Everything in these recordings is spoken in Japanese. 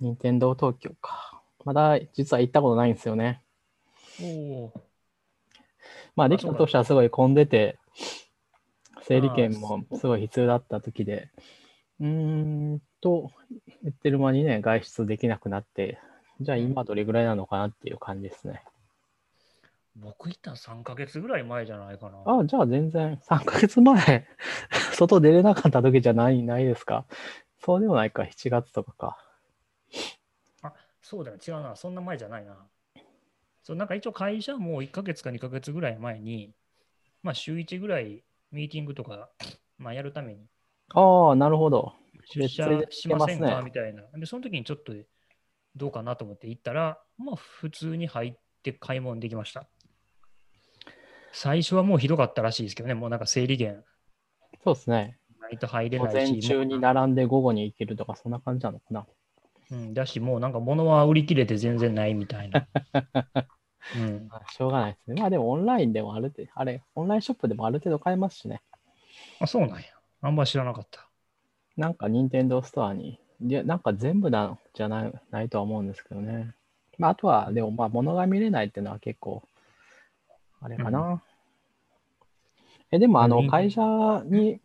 任天堂東京か。まだ実は行ったことないんですよね。おお。まあ、あできた当初はすごい混んでて、整理券もすごい必要だった時で、うーんと、言ってる間にね、外出できなくなって、じゃあ今どれぐらいなのかなっていう感じですね。僕行ったの3ヶ月ぐらい前じゃないかな。あ、じゃあ全然3ヶ月前、外出れなかった時じゃない、ないですか？そうでもないか、7月とかか。そうだよ、違うな。そんな前じゃないな。そう、なんか一応会社も1ヶ月か2ヶ月ぐらい前に、まあ週1ぐらいミーティングとか、まあやるためにああ、なるほど。出社しませんしてますねか？みたいな。で、その時にちょっとどうかなと思って行ったら、まあ普通に入って買い物できました。最初はもうひどかったらしいですけどね、もうなんか整理券そうですね。ないと入れ午ないし、前中にも並んで午後に行けるとか、そんな感じなのかな。ううん、だし、もうなんか物は売り切れて全然ないみたいな。うん、まあしょうがないですね。まあでもオンラインでもある程度、あれ、オンラインショップでもある程度買えますしね。あ、そうなんや。あんま知らなかった。なんか任天堂ストアに、いや、なんか全部なんじゃないないとは思うんですけどね。まああとは、でもまあ物が見れないっていうのは結構、あれかな。え、でもあの、うん会社に、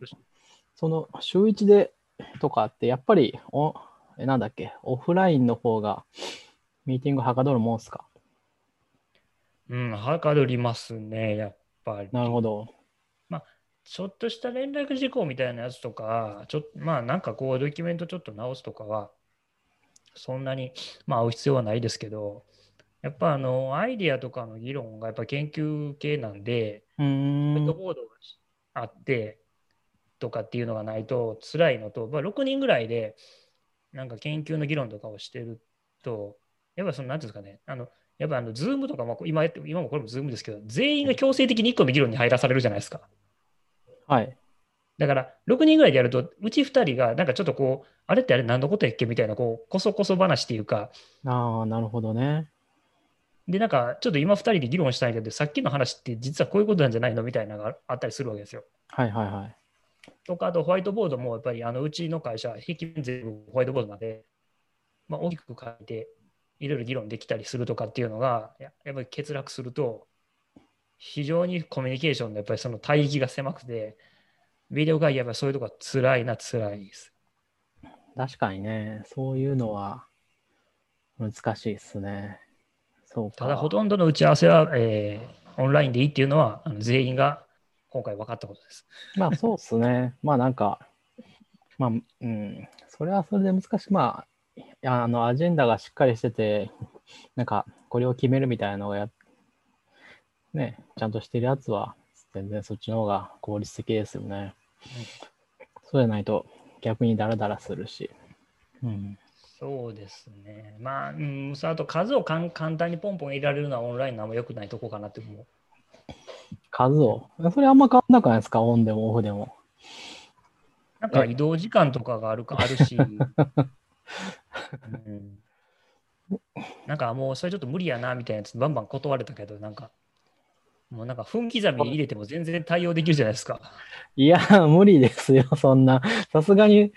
その週一でとかって、やっぱりお、え、なんだっけ、オフラインの方がミーティングはかどるもんすか？うん、はかどりますね、やっぱり。なるほど。ちょっとした連絡事項みたいなやつとか、ちょまあなんかこうドキュメントちょっと直すとかは、そんなにまあ会う必要はないですけど、やっぱあのアイディアとかの議論がやっぱ研究系なんで、うーん。ホワイトボードがあってとかっていうのがないと辛いのと、まあ、6人ぐらいでなんか研究の議論とかをしてると、やっぱそのなんていうんですかね、あのやっぱあのズームとかも今やって今もこれもズームですけど、全員が強制的に1個の議論に入らされるじゃないですか。はい。だから、6人ぐらいでやると、うち2人が、なんかちょっとこう、あれってあれ何のことやっけみたいな、こう、こそこそ話っていうか、ああ、なるほどね。で、なんか、ちょっと今2人で議論したいけど、さっきの話って実はこういうことなんじゃないのみたいなのがあったりするわけですよ。はいはいはい。とか、あとホワイトボードも、やっぱり、あの、うちの会社、壁面全部ホワイトボードなんで、まあ、大きく書いて、いろいろ議論できたりするとかっていうのが、ややっぱり欠落すると、非常にコミュニケーションのやっぱりその帯域が狭くて、ビデオ会議やっぱりそういうとこが辛いな、辛いです。確かにね、そういうのは難しいですね。そうか。ただ、ほとんどの打ち合わせは、えーオンラインでいいっていうのは、あの全員が今回分かったことです。まあそうですね。まあなんか、まあ、うん、それはそれで難しい。まあ、いやあの、アジェンダがしっかりしてて、なんか、これを決めるみたいなのがや、ね、ちゃんとしてるやつは、全然そっちの方が効率的ですよね。そうじゃないと、逆にダラダラするし。うん。そうですね。まあ、うん、そのあと数をかん簡単にポンポン入れられるのはオンラインのあんま良くないとこかなって思う。数を。それあんま変わんなくないですか？オンでもオフでも。なんか移動時間とかがあるかあるし、うん、なんかもうそれちょっと無理やなみたいなやつバンバン断れたけど、なんか、もうなんか分刻みに入れても全然対応できるじゃないですか。いや、無理ですよ、そんな。さすがに、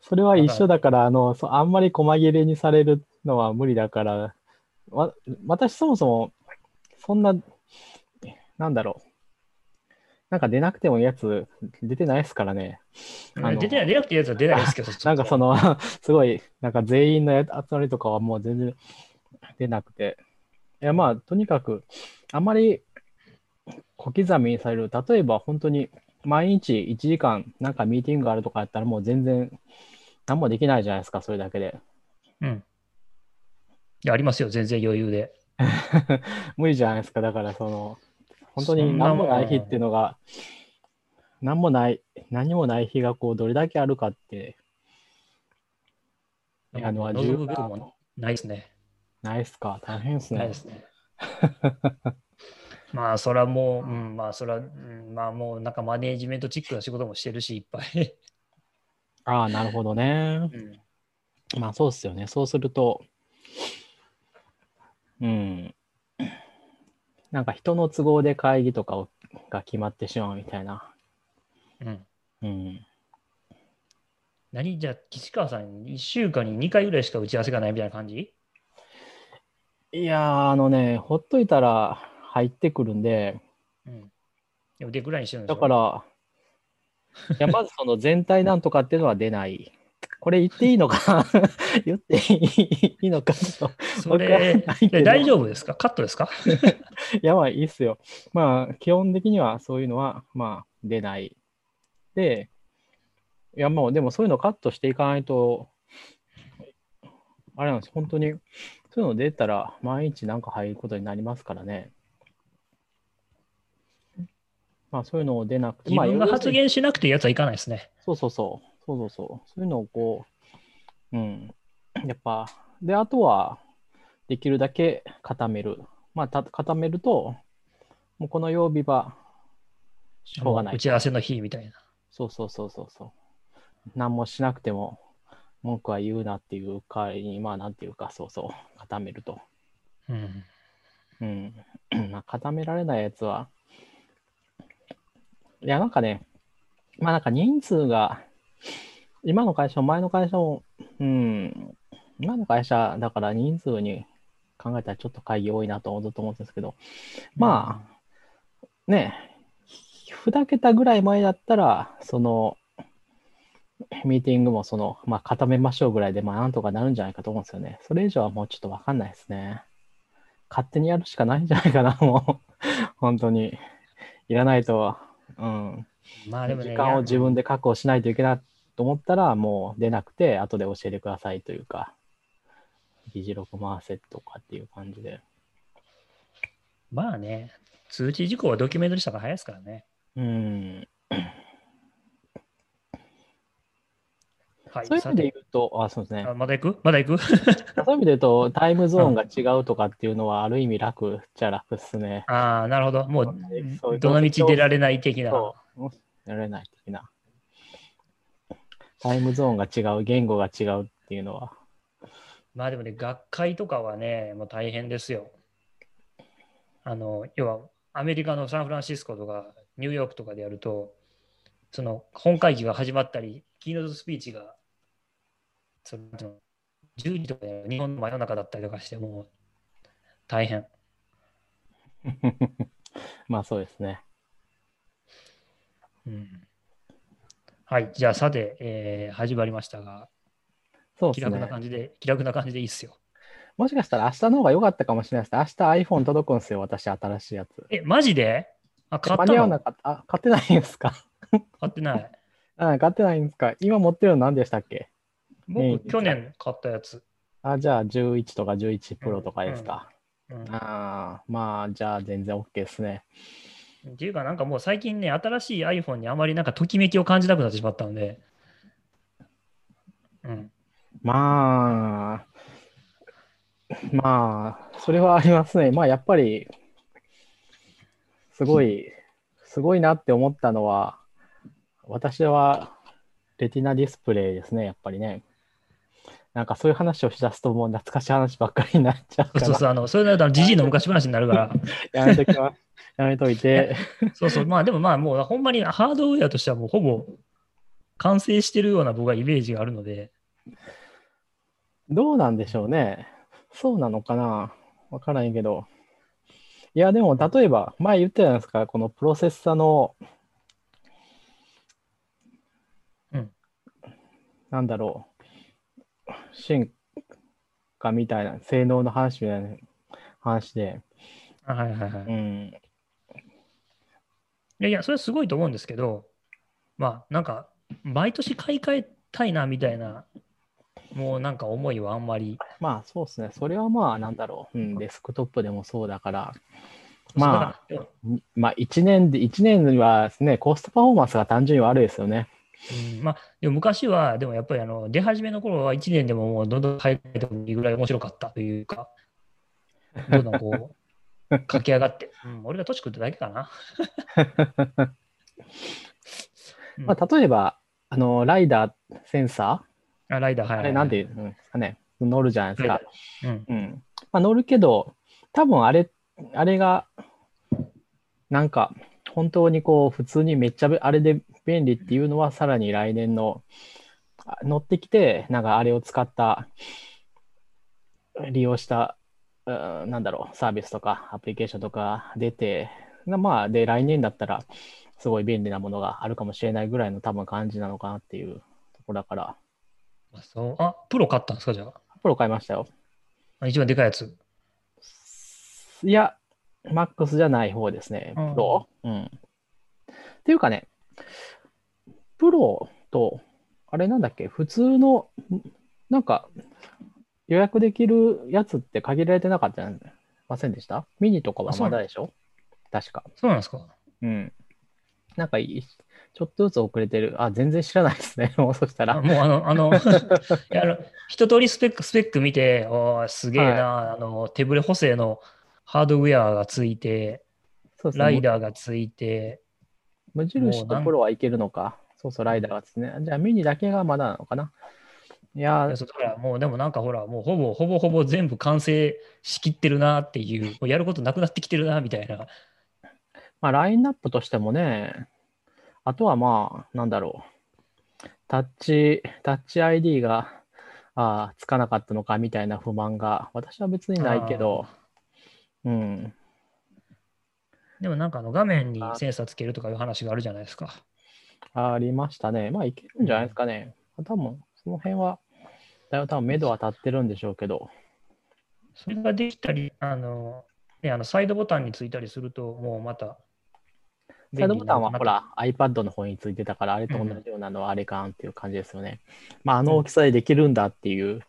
それは一緒だから、あの、そあんまり細切れにされるのは無理だから、わ私そもそも、そんな、なんだろう。なんか出なくてもいいやつ、出てないですからね。あの出てない、出なくていいやつは出ないですけど、なんかその、すごい、なんか全員のや集まりとかはもう全然出なくて。いや、まあ、とにかく、あまり小刻みにされる。例えば、本当に毎日1時間、なんかミーティングがあるとかやったら、もう全然、何もできないじゃないですか、それだけで。うん。いや、ありますよ、全然余裕で。無理じゃないですか。だから、その、本当に何もない日っていうのが、何もない、何もない日がこう、どれだけあるかって、あの望むべくもないですね。ないっすか？大変ですねないで。すね。まあ、それはもう、うん、まあ、それは、うん、まあ、もう、なんかマネージメントチックな仕事もしてるし、いっぱい。ああ、なるほどね。うんまあそうですよね。そうすると、うん。なんか人の都合で会議とかをが決まってしまうみたいな。うん。うん。何？じゃあ、岸川さん、1週間に2回ぐらいしか打ち合わせがないみたいな感じ？いやー、あのね、ほっといたら入ってくるんで、うん。でも、でぐらいにしてるんだから、いやまずその全体なんとかっていうのは出ない。これ言っていいのか？言っていいのかちょっと。それ大丈夫ですか？カットですか？いや、まあいいっすよ。まあ、基本的にはそういうのは、まあ、出ない。で、いや、もう、でもそういうのカットしていかないと、あれなんです、本当に、そういうの出たら、毎日なんか入ることになりますからね。まあ、そういうのを出なくて、自分がまあ発言しなくていいやつはいかないですね。そうそうそう。そうそうそう。そういうのをこう、うん。やっぱ、で、あとは、できるだけ固める。まあ、た固めると、もうこの曜日は、しょうがない打。ち合わせの日みたいな。そうそうそうそうそう。何もしなくても、文句は言うなっていう代わりに、まあ、なんていうか、そうそう、固めると。うん。うん。まあ、固められないやつは、いや、なんかね、まあなんか人数が、今の会社も前の会社も、うん、今の会社だから人数に考えたらちょっと会議多いなとずっと思ってるんですけど、まあ、ね、2桁ぐらい前だったら、その、ミーティングもその、まあ固めましょうぐらいで、まあなんとかなるんじゃないかと思うんですよね。それ以上はもうちょっとわかんないですね。勝手にやるしかないんじゃないかな、もう。本当に。いらないと、うん。まあでもね、時間を自分で確保しないといけないと思ったら、もう出なくて、後で教えてくださいというか、議事録回せとかっていう感じで。まあね、通知事項はドキュメントにした方が早いですからね。うん。はい。そういう意味で言さうと、あ、そうですねまだ行く？まだ行く？そういう意味で言うと、タイムゾーンが違うとかっていうのは、ある意味楽っちゃ楽っすね。ああ、なるほど。もそうう、どの道出られない的な。そう。やられない的な。タイムゾーンが違う、言語が違うっていうのは。まあでもね、学会とかはね、もう大変ですよ。あの、要は、アメリカのサンフランシスコとか、ニューヨークとかでやると、その本会議が始まったり、キーノートスピーチが、そのなんていうの10時とかで日本の真夜中だったりとかして、もう大変。まあそうですね。うん、はい、じゃあさて、えー始まりましたが、気楽なそうですね。感じで、気楽な感じでいいっすよ。もしかしたら明日の方が良かったかもしれないですね。明日 iPhone 届くんですよ、私、新しいやつ。え、マジで？あ、買った間に合わのなかった。あ、買ってないんですか？買ってない。あ買ってないんですか？今持ってるの何でしたっけ？え僕、去年買ったやつ。あ、じゃあ11とか11プロとかですか。うんああ、まあ、じゃあ全然 OK ですね。っていうか、なんかもう最近ね、新しい iPhone にあまりなんかときめきを感じなくなってしまったので、うん。まあ、まあ、それはありますね。まあ、やっぱり、すごい、すごいなって思ったのは、私は、レティナディスプレイですね、やっぱりね。なんかそういう話をしだすと、もう懐かしい話ばっかりになっちゃうから、そうそうあの、それなると、じじいの昔話になるから、やめときます。やめといて。そうそう、まあでもまあもうほんまにハードウェアとしてはもうほぼ完成してるような僕はイメージがあるので、どうなんでしょうね。そうなのかなわからないけど。いや、でも、例えば、前言ったじゃないですか、このプロセッサの、うんなんだろう、進化みたいな、性能の話みたいな話で、あはいはいはい。いうん、やいや、それはすごいと思うんですけど、まあなんか、毎年買い替えたいなみたいな、もうなんか思いはあんまり、まあ、そうですね、それはまあ、なんだろう、うん、デスクトップでもそうだから、まあ、まあ、1年で、一年にはですね、コストパフォーマンスが単純に悪いですよね。らうんまあ、でも昔は、でもやっぱりあの出始めの頃は1年でももうどんどん買い替えてもいいぐらい面白かったというか、どんどんこう、駆け上がって、うん、俺が年食っただけかな。う んまあ、例えば、あの、ライダーセンサあライダー、はいー、あはいはい。れなんていうんですかね、乗るじゃないですか。うんうん。まあ、乗るけど、多分あれ、あれが、なんか、本当にこう、普通にめっちゃべあれで便利っていうのは、さらに来年の乗ってきて、なんかあれを使った、利用した、うんなんだろう、サービスとかアプリケーションとか出て、なまあ、で、来年だったら、すごい便利なものがあるかもしれないぐらいの多分感じなのかなっていうところだから、あそうあ、プロ買ったんですか、じゃプロ買いましたよ。あ。一番でかいやつ？いや、マックスじゃない方ですね。プうんロ。うん。っていうかね、プロと、あれなんだっけ、普通の、んなんか、予約できるやつって限られてなかったんませんでした？ミニとかはまだでしょ？確か。そうなんですか？うん。なんかいい、ちょっとずつ遅れてる。あ、全然知らないですね。もうそしたあら。もうあの、あの、いやあの一通りスペック、スペック見て、おーすげえな、あの、手ブレ補正のハードウェアがついて、そうライダーがついて、無印とプロはいけるのか。そうそう、ライダーがですね。じゃあミニだけがまだなのかな。いやだからもうでもなんかほら、もうほぼほぼほぼ全部完成しきってるなっていう、もうやることなくなってきてるなみたいな。まあ、ラインナップとしてもね、あとはまあ、なんだろう。タッチ、タッチ ID が、ああ、つかなかったのかみたいな不満が、私は別にないけど、うん。でもなんかあの画面にセンサーつけるとかいう話があるじゃないですか。ありましたね。まあ、いけるんじゃないですかね。多分、その辺は、だいぶ多分、目処は立ってるんでしょうけど、それができたり、あの、ね、あのサイドボタンについたりすると、もうまたサイドボタンはほら iPad の方についてたから、あれと同じようなのはあれかんっていう感じですよね。まあ、あの大きさでできるんだっていう、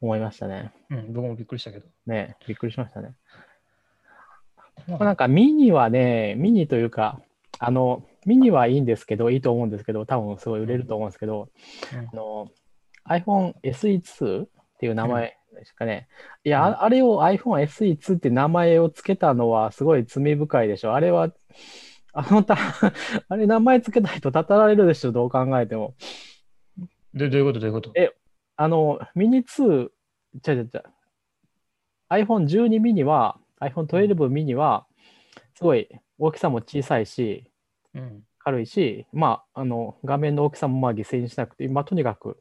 思いましたね。うん、僕もびっくりしたけど。ね、びっくりしましたね。なんかミニはね、ミニというか、あの、ミニはいいんですけど、いいと思うんですけど、多分すごい売れると思うんですけど、うんあの、iPhone SE2 っていう名前ですかね。いや、うんああれを iPhone SE2 って名前をつけたのはすごい罪深いでしょ。あれは、あのた、あれ名前つけた人たたられるでしょ、どう考えても。どどういうことどういうこと？えあの、ミニ2、ちゃちゃちゃ、iPhone12 ミニは、iPhone12 ミニは、すごい大きさも小さいし、うん。軽いし、まあ、あの、画面の大きさもまあ犠牲にしなくて、まあ、とにかく、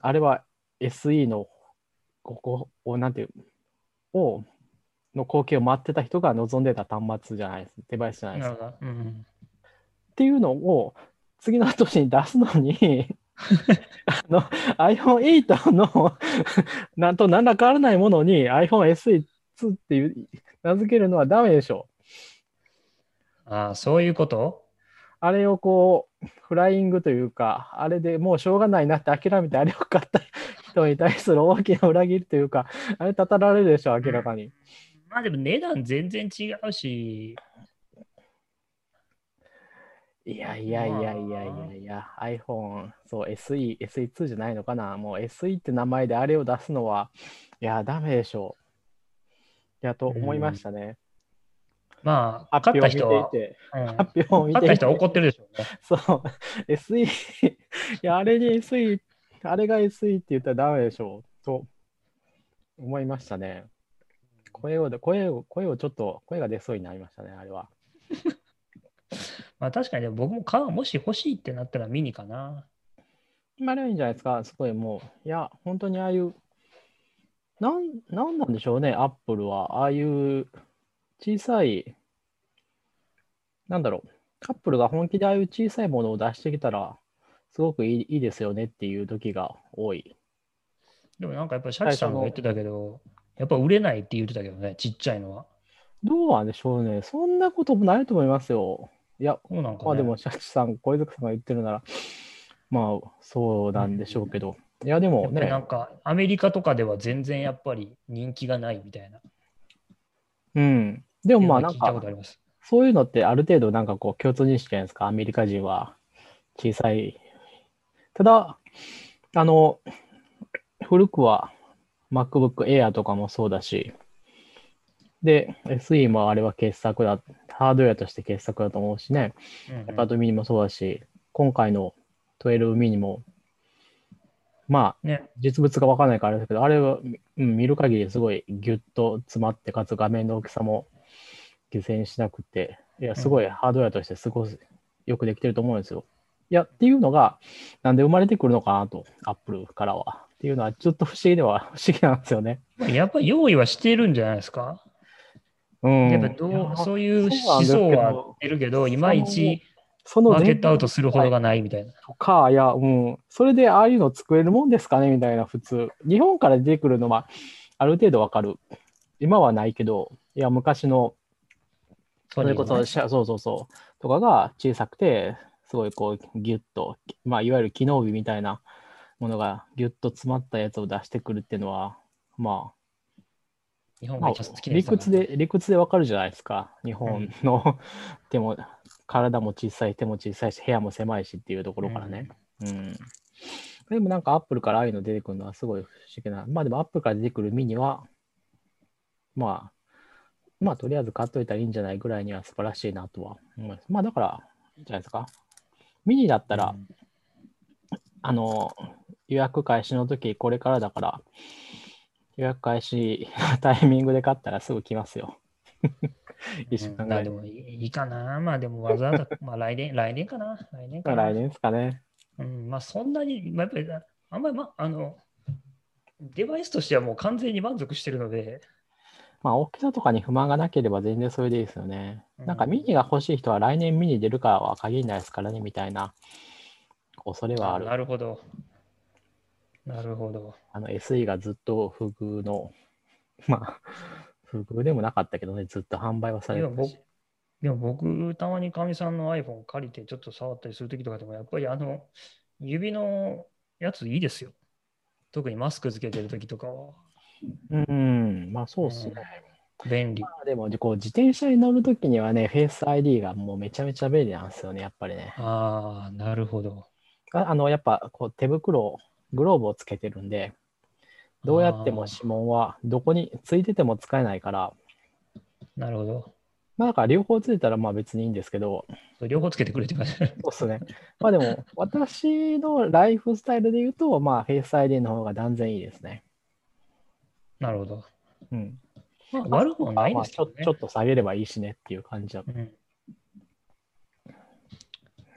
あれは SE の、ここを、なんていう、を、の光景を待ってた人が望んでた端末じゃないです、デバイスじゃないですか。うん。っていうのを、次の年に出すのに、あの iPhone8 のなんと何ら変わらないものに iPhone SE2 っていう名付けるのはダメでしょ。ああ、そういうこと？あれをこう、フライングというか、あれでもうしょうがないなって諦めてあれを買った 人に対する大きな裏切りというか、あれたたられるでしょ、明らかに。まあでも値段全然違うし、いやいやいやいやいやいや、iPhone、そう、SE、SE2 じゃないのかな。もう SE って名前であれを出すのは、いや、ダメでしょう。いや、と思いましたね。まあ、発買った人は、発表を見ていて買った人は、怒ってるでしょうね。そう、SE、いや、あれに SE、あれが SE って言ったらダメでしょう。と思いましたね。声を、声を、声をちょっと、声が出そうになりましたね、あれは。まあ確かに僕も買う、もし欲しいってなったらミニかな。まあ、いいんじゃないですか。すごいもう、いや、本当にああいう、なん、なんなんでしょうね、アップルは。ああいう小さい、なんだろう、カップルが本気でああいう小さいものを出してきたら、すごくいいいいですよねっていう時が多い。でもなんかやっぱりシャチさんが言ってたけど、やっぱ売れないって言ってたけどね、ちっちゃいのは。どうなんでしょうね。そんなこともないと思いますよ。いや、そうなんか、ね、まあでも、シャチさん、小泉さんが言ってるなら、まあ、そうなんでしょうけど。いや、でもねやっぱりな、んかアメリカとかでは全然やっぱり人気がないみたいな。うん。でもまあ、なんか。そういうのってある程度なんかこう共通認識じゃないですか、アメリカ人は小さい。ただ、あの、古くは MacBook Air とかもそうだし、で、SE もあれは傑作だ、ハードウェアとして傑作だと思うしね、iPad mini もそうだし、今回の12 mini も、まあ、ね、実物がわからないからあれですけど、あれは、うん、見る限りすごいギュッと詰まって、かつ画面の大きさも犠牲にしなくて、いや、すごいハードウェアとしてすごいよくできてると思うんですよ。いや、っていうのが、なんで生まれてくるのかなと、アップルからは。っていうのは、ちょっと不思議では、不思議なんですよね。まあやっぱり用意はしているんじゃないですか？うん。やっぱどうそういう思想は出るけど、いまいちそのマーケットアウ前トするほどがないみたいな。とか、いや、うん、それでああいうの作れるもんですかねみたいな、普通。日本から出てくるのは、ある程度わかる。今はないけど、いや、昔の、それこそ、シャそうそうそう、とかが小さくて、すごいこう、ギュッと、まあ、いわゆる機能美みたいなものがギュッと詰まったやつを出してくるっていうのは、まあ、日本まあが一番好きな理屈で、理屈でわかるじゃないですか。日本の、手も、体も小さい、手も小さいし、部屋も狭いしっていうところからね。うん。でもなんかアップルからああいうの出てくるのはすごい不思議な。まあでもアップルから出てくるミニは、まあ、まあとりあえず買っといたらいいんじゃないぐらいには素晴らしいなとは思います。まあだから、いいんじゃないですか。ミニだったら、うんあの、予約開始の時、これからだから、予約開始の タイミングで買ったらすぐ来ますよ。一週間ぐらいで。まあでもいいいいかな。まあでもわざわざ、まあ来年、来年かな。来年かな。来年ですかね。うん、まあそんなに、まあ、やっぱりあんまり、まあ、あの、デバイスとしてはもう完全に満足してるので、まあ大きさとかに不満がなければ全然それでいいですよね。うんなんかミニが欲しい人は来年ミニ出るかは限らないですからね、みたいな恐れはある。なるほど。なるほど。あの SE がずっと不遇の、まあ、不遇でもなかったけどね、ずっと販売はされてたし。でも僕、たまにかみさんの iPhone 借りてちょっと触ったりするときとかでも、やっぱりあの、指のやついいですよ。特にマスクつけてるときとかは。うん、まあそうっすね。便利。まあでもこう自転車に乗るときにはね、フェイス ID がもうめちゃめちゃ便利なんですよね、やっぱりね。ああ、なるほど。ああの、やっぱこう手袋、グローブをつけてるんで、どうやっても指紋はどこについてても使えないから、なるほど。まあだから両方ついたらまあ別にいいんですけど、両方つけてくれてます。そうっすね。まあでも、私のライフスタイルで言うと、まあフェイス ID の方が断然いいですね。なるほど。うん。まあ、悪くはないまあですけどねちょちょ。っと下げればいいしねっていう感じだ。うん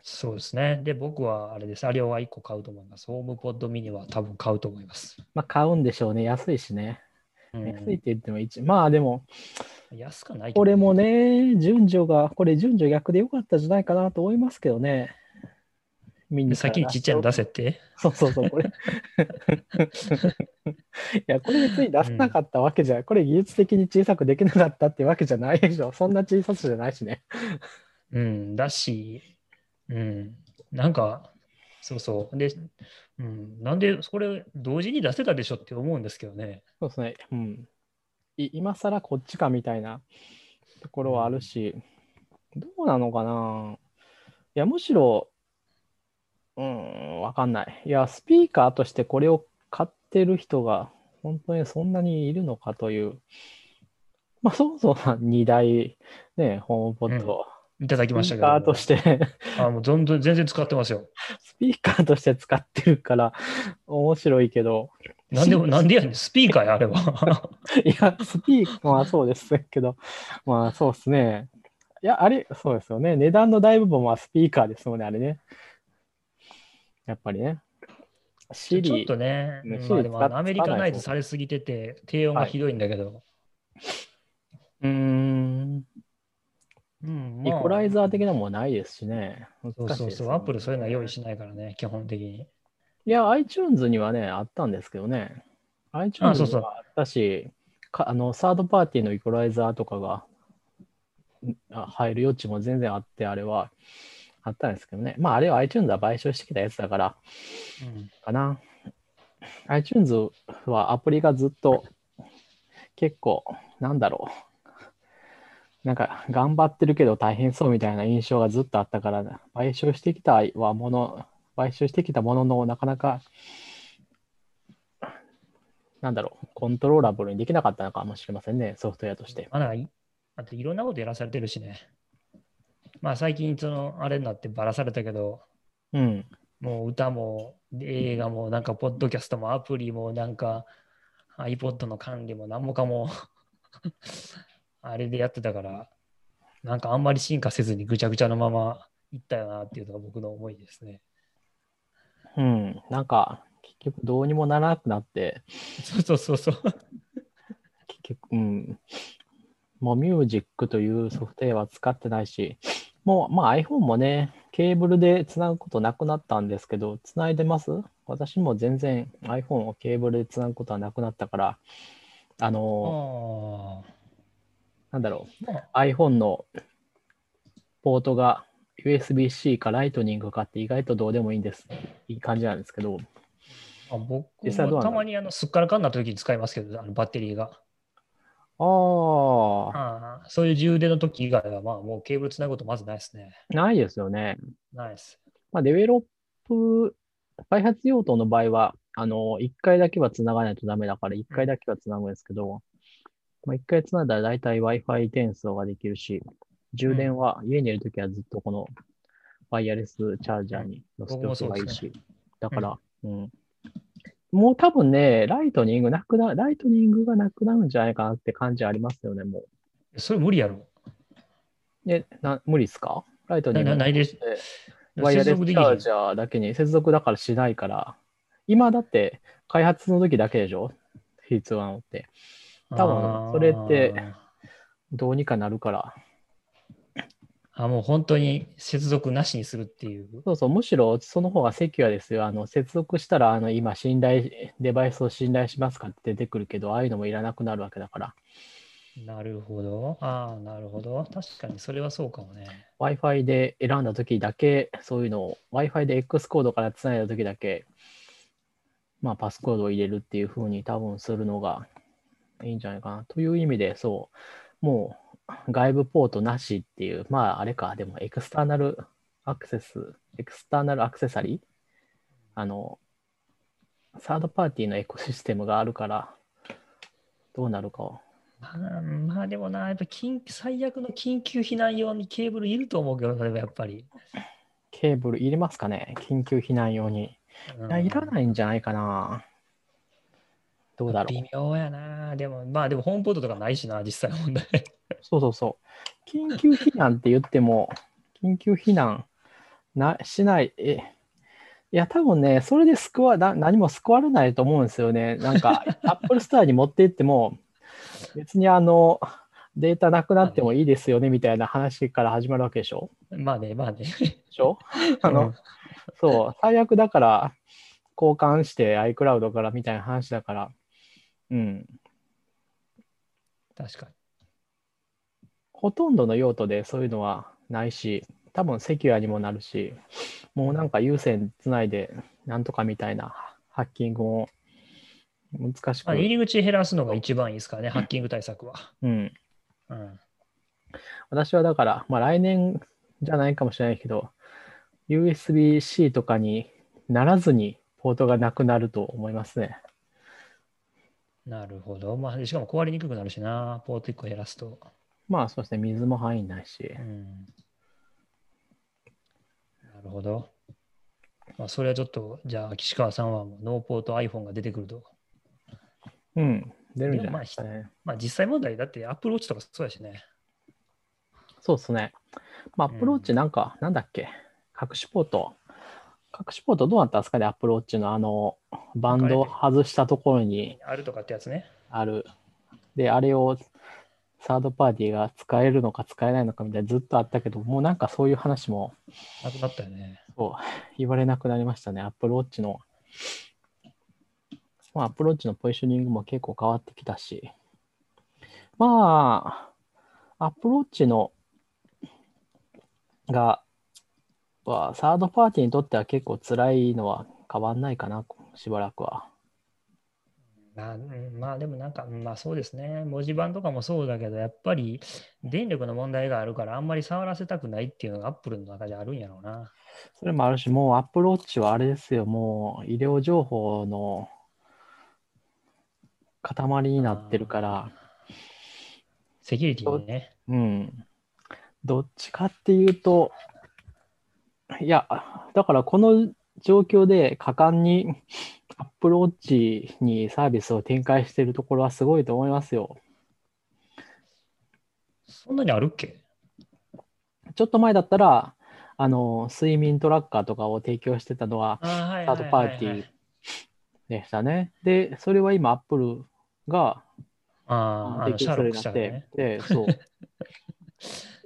そうですね。で、僕はあれです。あれは1個買うと思います。ホームポッドミニは多分買うと思います。まあ買うんでしょうね。安いしね。うん安いって言っても一、まあでも、安かないけどこれもね、順序が、これ順序逆でよかったんじゃないかなと思いますけどね。ミニ先にちっちゃいの出せって？そうそうそう、これ。いや、これ別に出せなかったわけじゃ、これ技術的に小さくできなかったってわけじゃないでしょ。そんな小ささじゃないしね。うん、だし、うん、なんか、そうそう。で、うん、なんでこれ同時に出せたでしょって思うんですけどね。そうですね。うん。い今更こっちかみたいなところはあるし、どうなのかな。いや、むしろ、うん、わかんない。いや、スピーカーとしてこれを買ってる人が本当にそんなにいるのかという。まあ、そもそも2台、ね、ホームポット、いただきましスピたけど。ーカーとして、あもうどんどん全然使ってますよ。スピーカーとして使ってるから面白いけど、なんでも、なんでやねん、スピーカーや、あれは。いや、スピーカーはそうですけど、まあそうですね。いや、あれ、そうですよね。値段の大部分はスピーカーですもんね、あれね。やっぱりね。シリちょっとね、まあでもアメリカナイズ使されすぎてて、低音がひどいんだけど。うーん、うん、イコライズザー的なものもないですしね。そうそうそう、アップルそういうのは用意しないからね、基本的に。いや、iTunes にはね、あったんですけどね。iTunes にはあったし、かあの、サードパーティーのイコライザーとかがんあ入る余地も全然あって、あれはあったんですけどね。まあ、あれは iTunes は買収してきたやつだから、うんかな。iTunes はアプリがずっと結構、なんだろう。なんか頑張ってるけど大変そうみたいな印象がずっとあったから、買収してきたはもの、買収してきたものの、なかなか、なんだろう、コントローラブルにできなかったのかもしれませんね、ソフトウェアとして。まだい、あといろんなことやらされてるしね。まあ最近、その、あれになってばらされたけど、うん。もう歌も映画もなんかポッドキャストもアプリもなんか iPod の管理も何もかも あれでやってたからなんかあんまり進化せずにぐちゃぐちゃのままいったよなっていうのが僕の思いですね。うん。なんか、結局どうにもならなくなって、そうそうそうそう。結局、うん。もうミュージックというソフトウェアは使ってないし、もう、まあ iPhone もね、ケーブルでつなぐことなくなったんですけど、つないでます？私も全然 iPhone をケーブルでつなぐことはなくなったから、あの、あなんだろう、ま iPhone のポートが USB-C かライトニングかって意外とどうでもいいんです。いい感じなんですけど、あ僕実際どうなんだもたまにあのすっからかんな時に使いますけど、あのバッテリーが。ああ、そういう充電の時以外は、まあもうケーブルつなぐことまずないですね。ないですよね。ないです。まあ、デベロップ、開発用途の場合は、あの、1回だけはつながないとダメだから、1回だけはつなぐんですけど、まあ、1回つないだら大体 Wi-Fi 転送ができるし、充電は家にいるときはずっとこのワイヤレスチャージャーに乗せておけばいいし、だから、うん。もう多分ね、ライトニングなくな、ライトニングがなくなるんじゃないかなって感じありますよね、もそれ無理やろ。う。え、な、無理っすか？ライトニングななないですでワイヤレスチャージャーだけに接続だからしないから、今だって開発の時だけでしょ？必要なのって。多分それってどうにかなるから。あもう本当に接続なしにするっていう。そうそう、むしろその方がセキュアですよ。あの、接続したら、あの、今、信頼、デバイスを信頼しますかって出てくるけど、ああいうのもいらなくなるわけだから。なるほど。ああ、なるほど。確かにそれはそうかもね。Wi-Fi で選んだ時だけ、そういうのを、Wi-Fi で X コードからつないだ時だけ、まあ、パスコードを入れるっていう風に多分するのがいいんじゃないかな。という意味で、そう、もう外部ポートなしっていう、まあ、あれか、でもエクスターナルアクセス、エクスターナルアクセサリーあの、サードパーティーのエコシステムがあるから、どうなるかを。まあ、まあでもな、やっぱ緊最悪の緊急避難用にケーブルいると思うけど、それはやっぱり。ケーブルいりますかね緊急避難用に。いや、いらないんじゃないかな。どうだろう微。妙やな。でも、まあでもホームポートとかないしな、実際問題。そうそうそう。緊急避難って言っても、緊急避難なしない。え、いや、多分ね、それで救わな何も救われないと思うんですよね。なんか、Apple Store に持って行っても、別にあの、データなくなってもいいですよねみたいな話から始まるわけでしょまあね、まあね。でしょ？あの、そう、最悪だから交換して iCloud からみたいな話だから、うん、確かに。ほとんどの用途でそういうのはないし、多分セキュアにもなるし、もうなんか有線つないでなんとかみたいなハッキングも難しくまあ、、入り口減らすのが一番いいですからね、ハッキング対策は。うん。うん。私はだから、まあ来年じゃないかもしれないけど、USB-C とかにならずにポートがなくなると思いますね。なるほど。まあ、しかも壊れにくくなるしな、ポート1個減らすと。まあそうですね、水も入んないしう。ん。なるほど。まあ、それはちょっと、じゃあ、岸川さんはノーポート iPhone が出てくると。うん、出るんじゃないですかね。まあ、実際問題、だって Apple Watch とかそうやしね。そうですね。まあ、アプローチなんか、なんだっけ、隠しポート。隠しポートどうなったんですかね、アップローチのあの、バンドを外したところにあるとかってやつね。ある。で、あれをサードパーティーが使えるのか使えないのかみたいなずっとあったけど、もうなんかそういう話もなくなったよね。そう言われなくなりましたね、アップローチの。まあ、アップローチのポジショニングも結構変わってきたし。まあ、アップローチのが、はサードパーティーにとっては結構辛いのは変わんないかな、しばらくは。まあ、うんまあでもなんか、まあそうですね。文字盤とかもそうだけど、やっぱり電力の問題があるから、あんまり触らせたくないっていうのが Apple の中であるんやろうな。それもあるし、もうアップローチはあれですよ、もう医療情報の塊になってるから、セキュリティにね。うん。どっちかっていうと、いや、だからこの状況で果敢にアップローチにサービスを展開しているところはすごいと思いますよ。そんなにあるっけ？ちょっと前だったら、あの、睡眠トラッカーとかを提供してたのは、サードパーティーでしたね。で、それは今、アップルがあーあのシャーロック提供するようになって、。で、そう。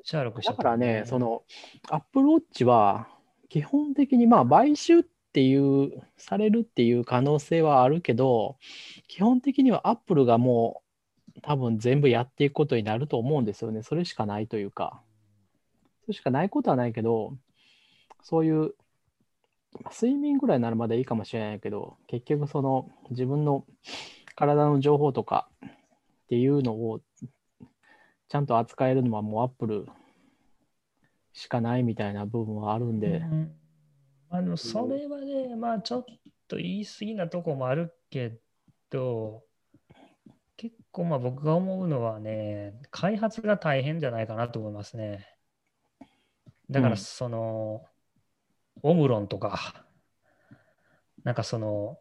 シャーロックしただからね、その、アップルウォッチは、基本的に、まあ、買収っていう、されるっていう可能性はあるけど、基本的にはアップルがもう、多分全部やっていくことになると思うんですよね。それしかないというか。それしかないことはないけど、そういう、睡眠ぐらいにならまだいいかもしれないけど、結局その自分の体の情報とかっていうのをちゃんと扱えるのはもうアップルしかないみたいな部分はあるんで、うんあのそれはね、まあちょっと言い過ぎなとこもあるけど、結構まあ僕が思うのはね、開発が大変じゃないかなと思いますね。だからうん。その、オムロンとか、なんかその、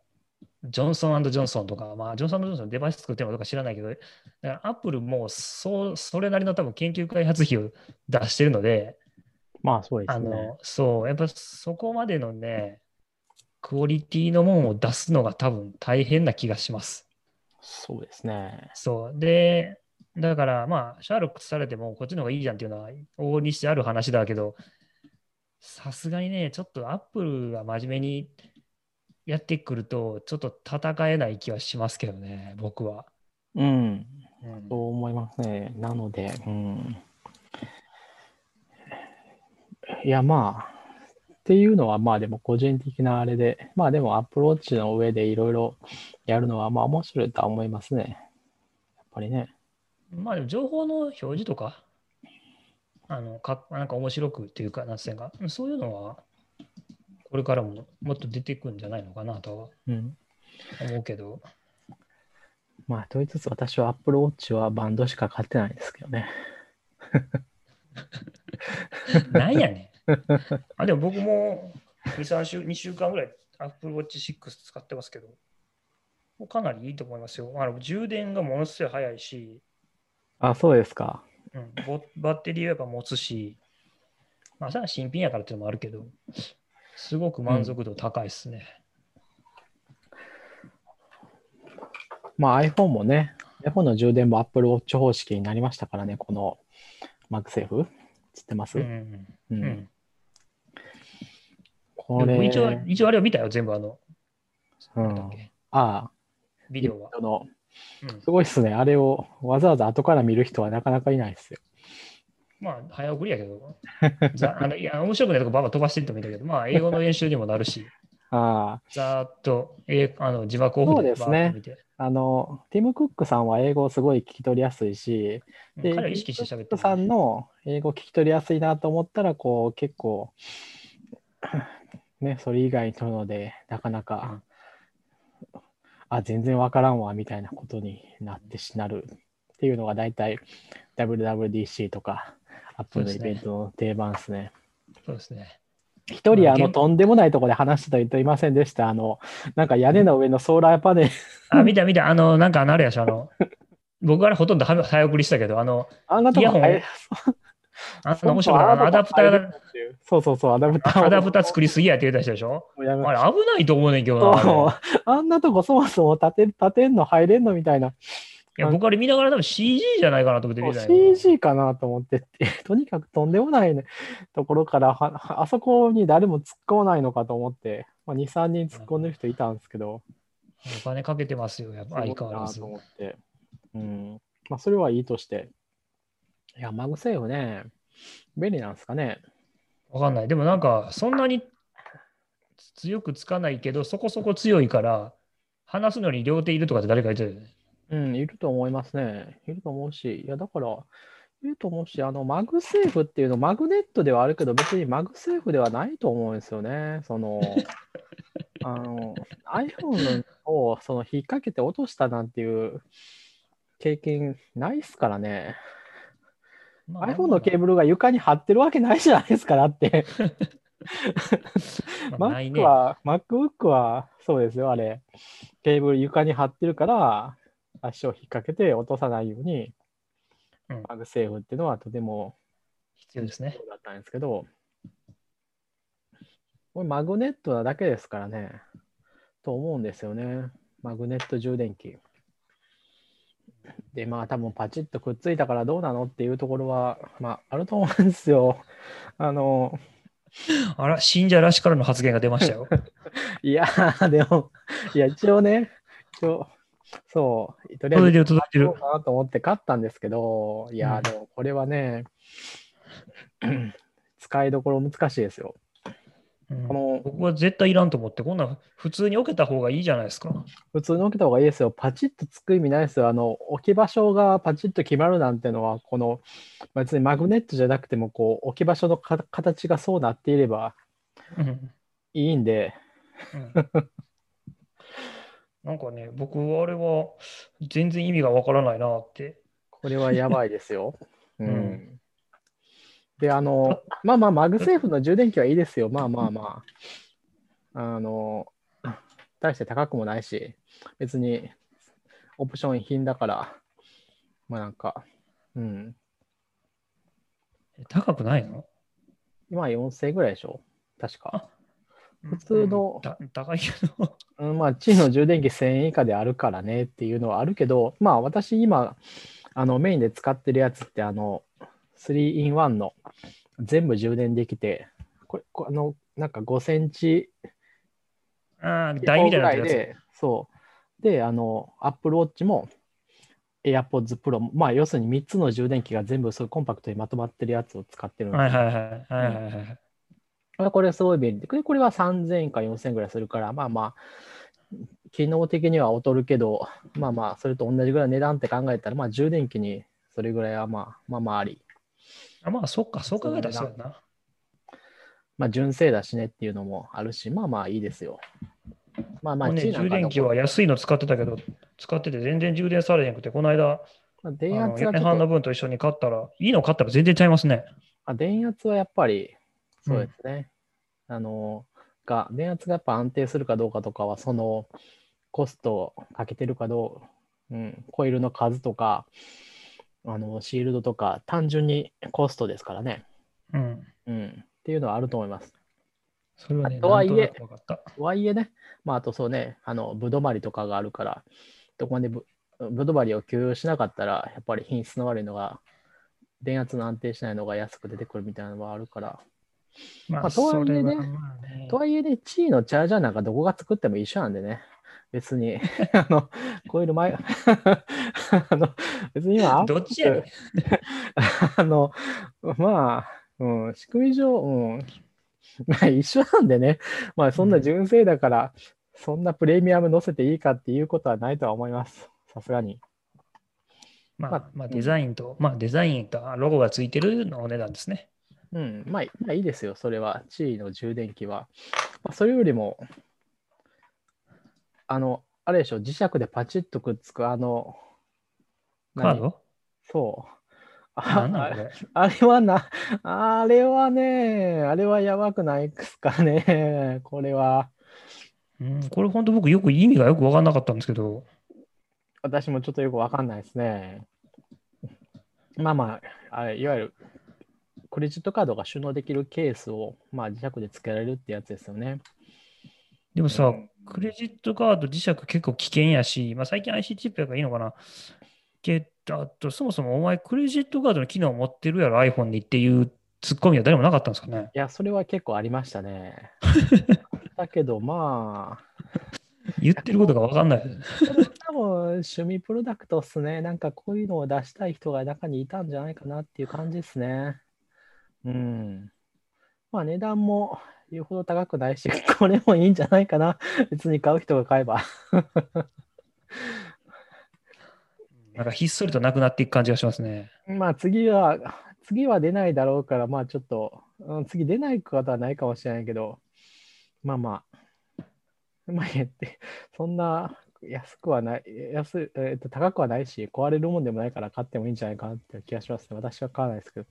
ジョンソンジョンソンとか、まあ、ジョンソンジョンソンデバイス作ってるのとか知らないけど、だからアップルもそうそれなりの多分研究開発費を出してるので、まあそうですね。あの、そう、やっぱそこまでのね、クオリティのものを出すのが多分大変な気がします。そうですね。そう。で、だからまあ、シャーロックされてもこっちの方がいいじゃんっていうのは往々にしてある話だけど、さすがにね、ちょっとアップルが真面目にやってくると、ちょっと戦えない気はしますけどね、僕は。うん。うんそう思いますね。なので、うん。いや、まあ、っていうのは、まあでも個人的なあれで、まあでもアプローチの上でいろいろやるのは、まあ面白いとは思いますね。やっぱりね。まあでも情報の表示とか、あのかなんか面白くっていうか、なんか、そういうのは、これからももっと出てくるんじゃないのかなとはうん。思うけど、まあ、と言いつつ私はアップルウォッチはバンドしか買ってないんですけどね。なんやねん。あでも僕も2、3週、2週間ぐらい Apple Watch 6使ってますけど、もうかなりいいと思いますよ。あの充電がものすごい早いし、あ、そうですか。うん、ボバッテリーはやっぱ持つし、まあ、新品やからっていうのもあるけど、すごく満足度高いですね。まあ iPhone もね、iPhone の充電も Apple Watch 方式になりましたからね、この MagSafe 知ってます、うん。ううん。んこれ、一応、一応あれを見たよ、全部あの、うん。ああ、ビデオは。あのうん。すごいっすね。あれをわざわざ後から見る人はなかなかいないですよ。まあ、早送りやけど、ざあのいや面白くないとこばば飛ばしていってもいいんだけど、まあ、英語の練習にもなるし、ああ、ざーっと、えあの字幕オフでそうですね。あの、ティム・クックさんは英語すごい聞き取りやすいし、で、彼は意識して喋ってクックさんの英語聞き取りやすいなと思ったら、こう、結構、ね、それ以外に取るので、なかなか、あ、全然わからんわ、みたいなことになってしなるっていうのが大体 WWDC とか、アップルのイベントの定番ですね。そうですね。一人、あの、現とんでもないところで話してた人いませんでした。あの、なんか屋根の上のソーラーパネル、あ、見た見た、あの、なんかあのあれやし、あの、僕からほとんどは早送りしたけど、あの、あんなとこイヤホン入あの面白かアダプター、そうそうそう、アダプターをアダプター作りすぎやって言うた人でしょあれ危ないと思うねんけどな。あんなとこそもそも立て立てんの入れんのみたいな。いや、僕あれ見ながら多分 CG じゃないかなと思って見てた CG かなと思って とにかくとんでもない、ね、ところからは、あそこに誰も突っ込まないのかと思って、まあ、2、3人突っ込んでる人いたんですけど、お金かけてますよ、やっぱ相変わらず。と思って。うん。まあ、それはいいとして。いや、マグセーフね、便利なんですかね？わかんない。でもなんか、そんなに強くつかないけど、そこそこ強いから、離すのに両手いるとかって誰か言ってたよね。うん、いると思いますね。いると思うし、いや、だから、いると思うし、あの、マグセーフっていうの、マグネットではあるけど、別にマグセーフではないと思うんですよね。その、あの、iPhone をその引っ掛けて落としたなんていう経験ないっすからね。まあ iPhone のケーブルが床に這ってるわけないじゃないですか、だって。まあ Mac ね。は、MacBook はそうですよ、あれ。ケーブル床に這ってるから、足を引っ掛けて落とさないように、うんマグセーフっていうのはとても必要ですねだったんですけど、これマグネットなだけですからね。と思うんですよね。マグネット充電器。で、まあ多分パチッとくっついたからどうなのっていうところは、まああると思うんですよ。あの、あら、信者らしからの発言が出ましたよ。いやー、でも、いや、一応ね、一応、そう、とりあ届いえず、届いてる。かなと思って買ったんですけど、いやでもこれはね、使いどころ難しいですよ。うんこの僕は絶対いらんと思って、こんなん普通に置けた方がいいじゃないですか。普通に置けた方がいいですよ。パチッとつく意味ないですよ。あの、置き場所がパチッと決まるなんてのは、この、別にマグネットじゃなくても、こう、置き場所のか形がそうなっていればうんいいんで、うんなんかね、僕はあれは全然意味がわからないなって。これはやばいですよ。うん。うんで、あの、まあまあ、マグセーフの充電器はいいですよ。まあまあまあ。あの、大して高くもないし、別にオプション品だから、まあなんか、うん。高くないの？今4000円ぐらいでしょ？確か。あ普通のうんた高いけど。うん、まあ、地の充電器1000円以下であるからねっていうのはあるけど、まあ、私今、あのメインで使ってるやつって、あの、3-in-1 の全部充電できて、これ、こあの、なんか5センチああ、台みたいになやつ。で、そう。で、あの、Apple Watch も AirPods Pro も、まあ、要するに3つの充電器が全部そういうコンパクトにまとまってるやつを使ってるので、はいはいはいはいはいはい。あこれすごい便利で、これは3000円か4000円ぐらいするから、まあまあ、機能的には劣るけど、まあまあ、それと同じぐらいの値段って考えたら、まあ、充電器にそれぐらいはまあまあまああり。あまあ、そっか、そう考えたらそうやな。まあ、純正だしねっていうのもあるし、まあまあいいですよ。まあまあ、ね、充電器は安いの使ってたけど、使ってて全然充電されへんくて、この間、まああ電圧はんの分と一緒に買ったら、いいの買ったら全然ちゃいますね。あ電圧はやっぱり、そうですね。あの、が、電圧がやっぱ安定するかどうかとかは、その、コストをかけてるかどう、うん、コイルの数とか、あの、シールドとか、単純にコストですからね。うん。うん。っていうのはあると思います。それはね、とはいえとはいえね、まあ、あとそうね、あの、ぶどまりとかがあるから、どこまでぶぶどまりを給与しなかったら、やっぱり品質の悪いのが、電圧の安定しないのが安く出てくるみたいなのはあるから、ままあとはいえねねとはいえね、地位のチャージャーなんかどこが作っても一緒なんでね。別に、あの、コイル前、あの、別に今、どっちやあの、まあ、うん、仕組み上、うん、まあ一緒なんでね、まあそんな純正だから、そんなプレミアム乗せていいかっていうことはないとは思います。さすがに。まあまあ、まあ、デザインと、まあ、デザインとロゴがついてるのお値段ですね。うん、まあ、まあいいですよ、それは。地位の充電器は。まあ、それよりも、あの、あれでしょ、磁石でパチッとくっつく、あの、何？カード？そう。あ。あれはな、あれはね、あれはやばくないですかね、これは。うん、これ本当僕よく意味がよく分かんなかったんですけど、私もちょっとよくわかんないですね。まあまあ、あれいわゆるクレジットカードが収納できるケースを、まあ、磁石で付けられるってやつですよね。でもさうん、クレジットカード磁石結構危険やし、まあ、最近 IC チップやからいいのかな。けど、あとそもそもお前クレジットカードの機能持ってるやろ iPhone にっていうツッコミは誰もなかったんですかね。いや、それは結構ありましたね。だけど、まあ、言ってることが分かんない。多分趣味プロダクトっすね。なんかこういうのを出したい人が中にいたんじゃないかなっていう感じですね。うん。まあ値段も言うほど高くないし、これもいいんじゃないかな。別に買う人が買えば。なんかひっそりとなくなっていく感じがしますね。まあ次は、次は出ないだろうから、まあちょっと、うん、次出ないことはないかもしれないけど、まあまあ、まあ言って、そんな安くはない、安い、えっと、高くはないし、壊れるもんでもないから買ってもいいんじゃないかなっていう気がしますね。私は買わないですけど。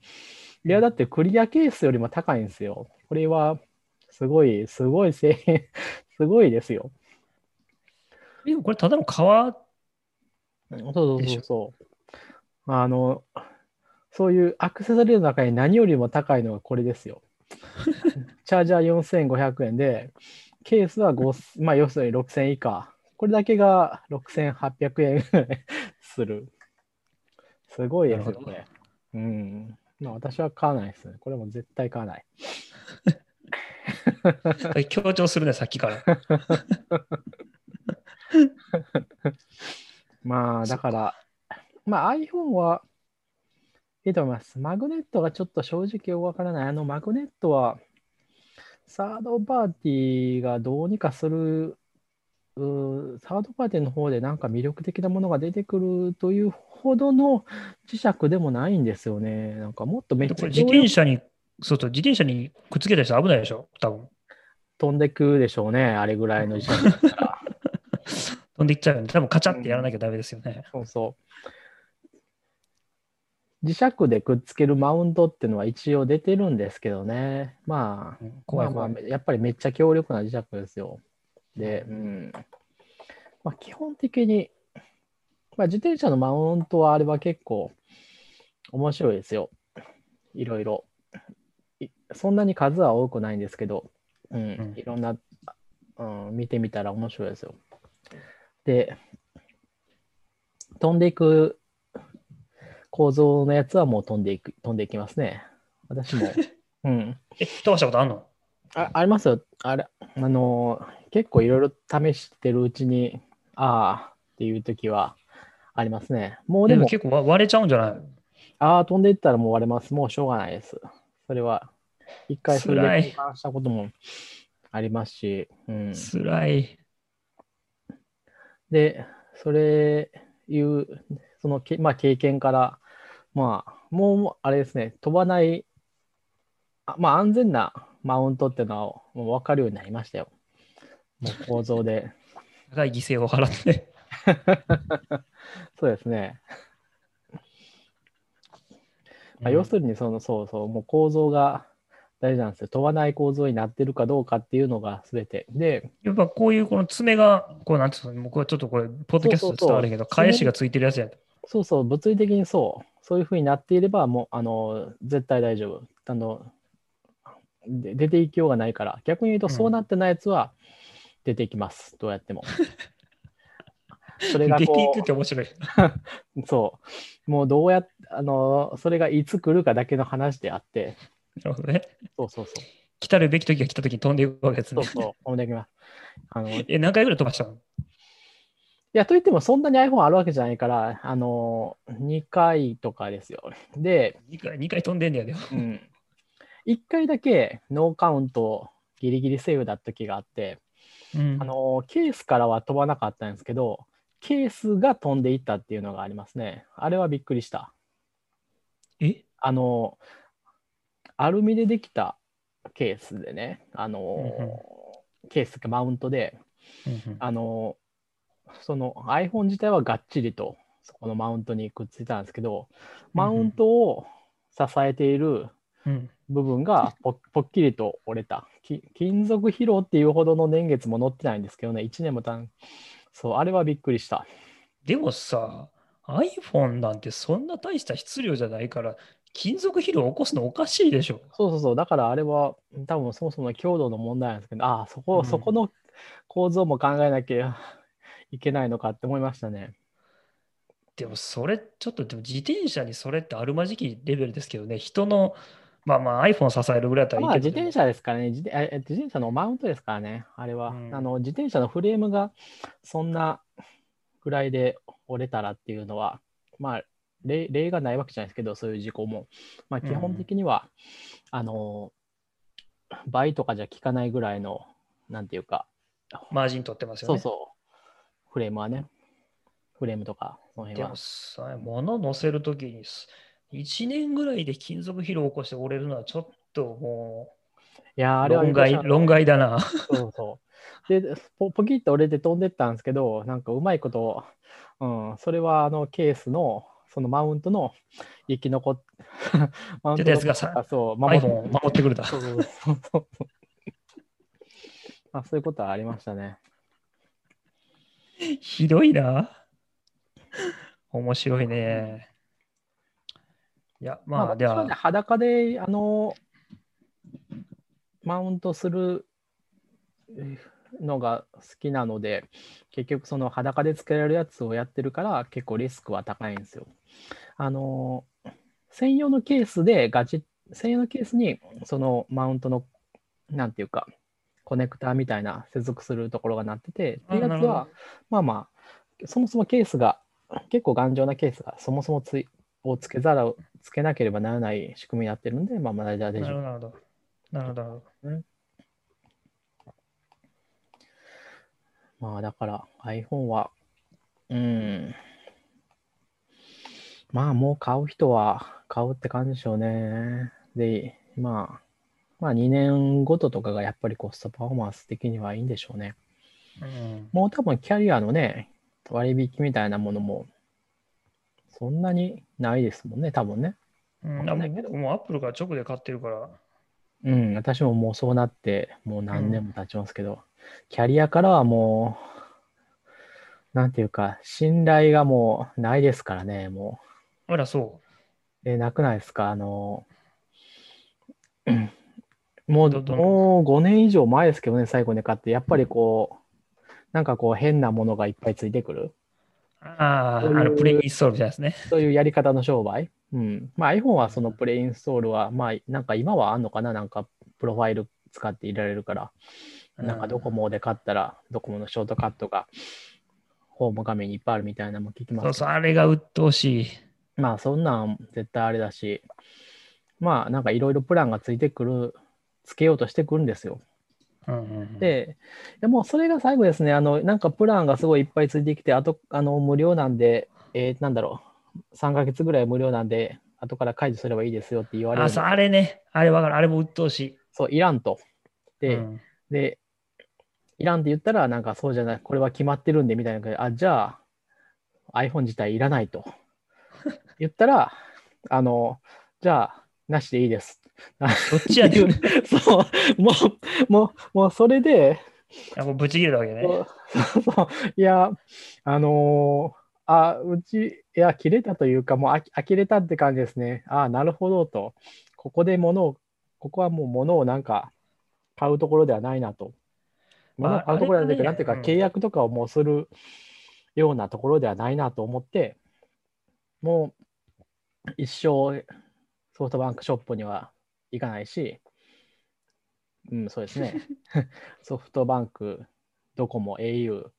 いや、だってクリアケースよりも高いんですよ。これは、すごい、すごい製品、すごいですよ。でもこれただの革、そうそうそうそう。あの、そういうアクセサリーの中に何よりも高いのがこれですよ。チャージャー4500円で、ケースは5、まあ、要するに6000以下。これだけが6800円 する。すごいですよね。うん。まあ、私は買わないですね。これも絶対買わない。強調するね、さっきから。まあ、だから、まあ iPhone はいいと思います。マグネットがちょっと正直わからない。あのマグネットは、サードパーティーがどうにかする、うーサードパーティーの方でなんか魅力的なものが出てくるというほどの磁石でもないんですよね。なんかもっとめっちゃでこれ自転車に、そうそう、自転車にくっつけたりしたら危ないでしょ、多分。飛んでくでしょうね。あれぐらいの磁石だったら。飛んでいっちゃうよね。多分カチャってやらなきゃダメですよね。そうそう。磁石でくっつけるマウントっていうのは一応出てるんですけどね。まあ、怖い怖い。まあまあ、やっぱりめっちゃ強力な磁石ですよ。で、うん。まあ、基本的に、まあ、自転車のマウントはあれは結構面白いですよ。いろいろ。いそんなに数は多くないんですけど、うん、うんいろんな、うん、見てみたら面白いですよ。で、飛んでいく構造のやつはもう飛んでいく、飛んでいきますね。私も。うん。え、飛ばしたことあんの？あありますよ。あれ、あのー結構いろいろ試してるうちに、ああっていう時はありますね。もうでも、でも結構わ割れちゃうんじゃない？ああ、飛んでいったらもう割れます。もうしょうがないです。それは、一回それで交換したこともありますし、うん。辛い。で、それいう、そのけ、まあ、経験から、まあ、もう、あれですね、飛ばない、あまあ、安全なマウントっていうのはもう分かるようになりましたよ。もう構造で。高い犠牲を払って。そうですね。まあ、要するにその、そうそう、もう構造が大事なんですよ。飛ばない構造になってるかどうかっていうのが全て。で、やっぱこういうこの爪が、こうなんていうの、僕はちょっとこれ、ポッドキャストで伝わるけど、返しがついてるやつや。そうそう、物理的にそう、そういうふうになっていれば、もう、あの、絶対大丈夫。あの、で出ていきようがないから、逆に言うと、うんそうなってないやつは出ていきます。どうやっても。それが出ていこくって面白い。う、そう、もうどうやっあの、それがいつ来るかだけの話であって、なるほどね。そうそうそう。来たるべき時が来た時に飛んでいくわけですね。そうそう、飛んでいきます。あのいえ、何回ぐらい飛ばしたの？や、といっても、そんなに iPhone あるわけじゃないから、あの、2回とかですよ。で、2回 ?2 回飛んでんだよね。うん、1回だけノーカウントギリギリセーフだった時があって、うん。あのケースからは飛ばなかったんですけど、ケースが飛んでいったっていうのがありますね。あれはびっくりした。え？あの、アルミでできたケースでね、あの、ケースかマウントで、うんうん。あの、その iPhone 自体はがっちりとそこのマウントにくっついたんですけど、マウントを支えているうん部分がぽぽっきりと折れた。き金属疲労っていうほどの年月も載ってないんですけどね、1年もたん。そう、あれはびっくりした。でもさ、iPhone なんてそんな大した質量じゃないから、金属疲労を起こすのおかしいでしょ。そうそうそう、だからあれは多分そもそも強度の問題なんですけど、ああ、そこ、うんそこの構造も考えなきゃ いけないのかって思いましたね。でもそれ、ちょっとでも自転車にそれってあるまじきレベルですけどね、人の、まあまあ iPhone 支えるぐらいだったらいいまあけど、自転車ですからね自転、え自転車のマウントですからね、あれは。うんあの自転車のフレームがそんなぐらいで折れたらっていうのは、まあ例、例がないわけじゃないですけど、そういう事故も。まあ、基本的には、あの、倍とかじゃ効かないぐらいの、なんていうか、マージン取ってますよね。そうそう、フレームはね、フレームとか、その辺はでも。さ、物乗せるときにす、1年ぐらいで金属疲労を起こして折れるのはちょっともいやー、あう、れは論外、論外だな。そうそう。で、ポポキッと折れて飛んでったんですけど、なんかうまいこと、うん、それはあのケースの、そのマウントの生き残っ、マウント出たやつがさあそう、守守ってくれた。そうそうそうそう。まあ、そういうことはありましたね。ひどいな。面白いね。いや、まあ、では私はね、、裸で、あの、マウントするのが好きなので、結局その裸でつけられるやつをやってるから結構リスクは高いんですよ。あの、専用のケースでガチ、専用のケースにそのマウントの、なんていうか、コネクターみたいな接続するところがなってて、っていうやつは、まあまあ、そもそもケースが、結構頑丈なケースがそもそもついをつけざるをつけなければならない仕組みになってるんで、まあまあ大丈夫。なるほど。なるほど。まあだから iPhone は、うん。まあもう買う人は買うって感じでしょうね。で、まあ、まあ2年ごととかがやっぱりコストパフォーマンス的にはいいんでしょうね。うん、もう多分キャリアのね、割引みたいなものもそんなにないですもんね、多分ね。うん、僕もアップルから直で買ってるから。うん、私ももうそうなって、もう何年も経ちますけど、うん、キャリアからはもう、なんていうか、信頼がもうないですからね、もう。あら、そう。え、なくないですか、あの、もう、もう5年以上前ですけどね、最後に買って、やっぱりこう、なんかこう変なものがいっぱいついてくる。ああ、あのプレインストールですね。そういうやり方の商売？うん。まあ iPhone はそのプレインストールは、まあなんか今はあんのかな？なんかプロファイル使っていられるから、なんかドコモで買ったら、ドコモのショートカットがホーム画面にいっぱいあるみたいなのも聞きます。そうそう、あれが鬱陶しい。まあそんなん絶対あれだし、まあなんかいろいろプランがついてくる、つけようとしてくるんですよ。うんうんうん、で、でもそれが最後ですね、あの、なんかプランがすごいいっぱいついてきて、あと、あの、無料なんで、えー、なんだろう、3ヶ月ぐらい無料なんで、後から解除すればいいですよって言われる。あ、そう、あれね、あれわかる、あれも鬱陶しい。そう、いらんと。で、うん、で、いらんって言ったら、なんかそうじゃない、これは決まってるんでみたいなあ、じゃあ、iPhone 自体いらないと。言ったら、あの、じゃあ、なしでいいです。どっちやねん。そう、もう、もう、もうそれで、いやもうぶち切れたわけね。そうそういや、あのー、あ、うち、いや、切れたというか、もうあ呆れたって感じですね。ああ、なるほどと。ここで物を、ここはもう物をなんか買うところではないなと。物を買うところではないけなんていうか、契約とかをもうするようなところではないなと思って、もう一生ソフトバンクショップには行かないし、うん、そうですね。ソフトバンク、ドコモ、au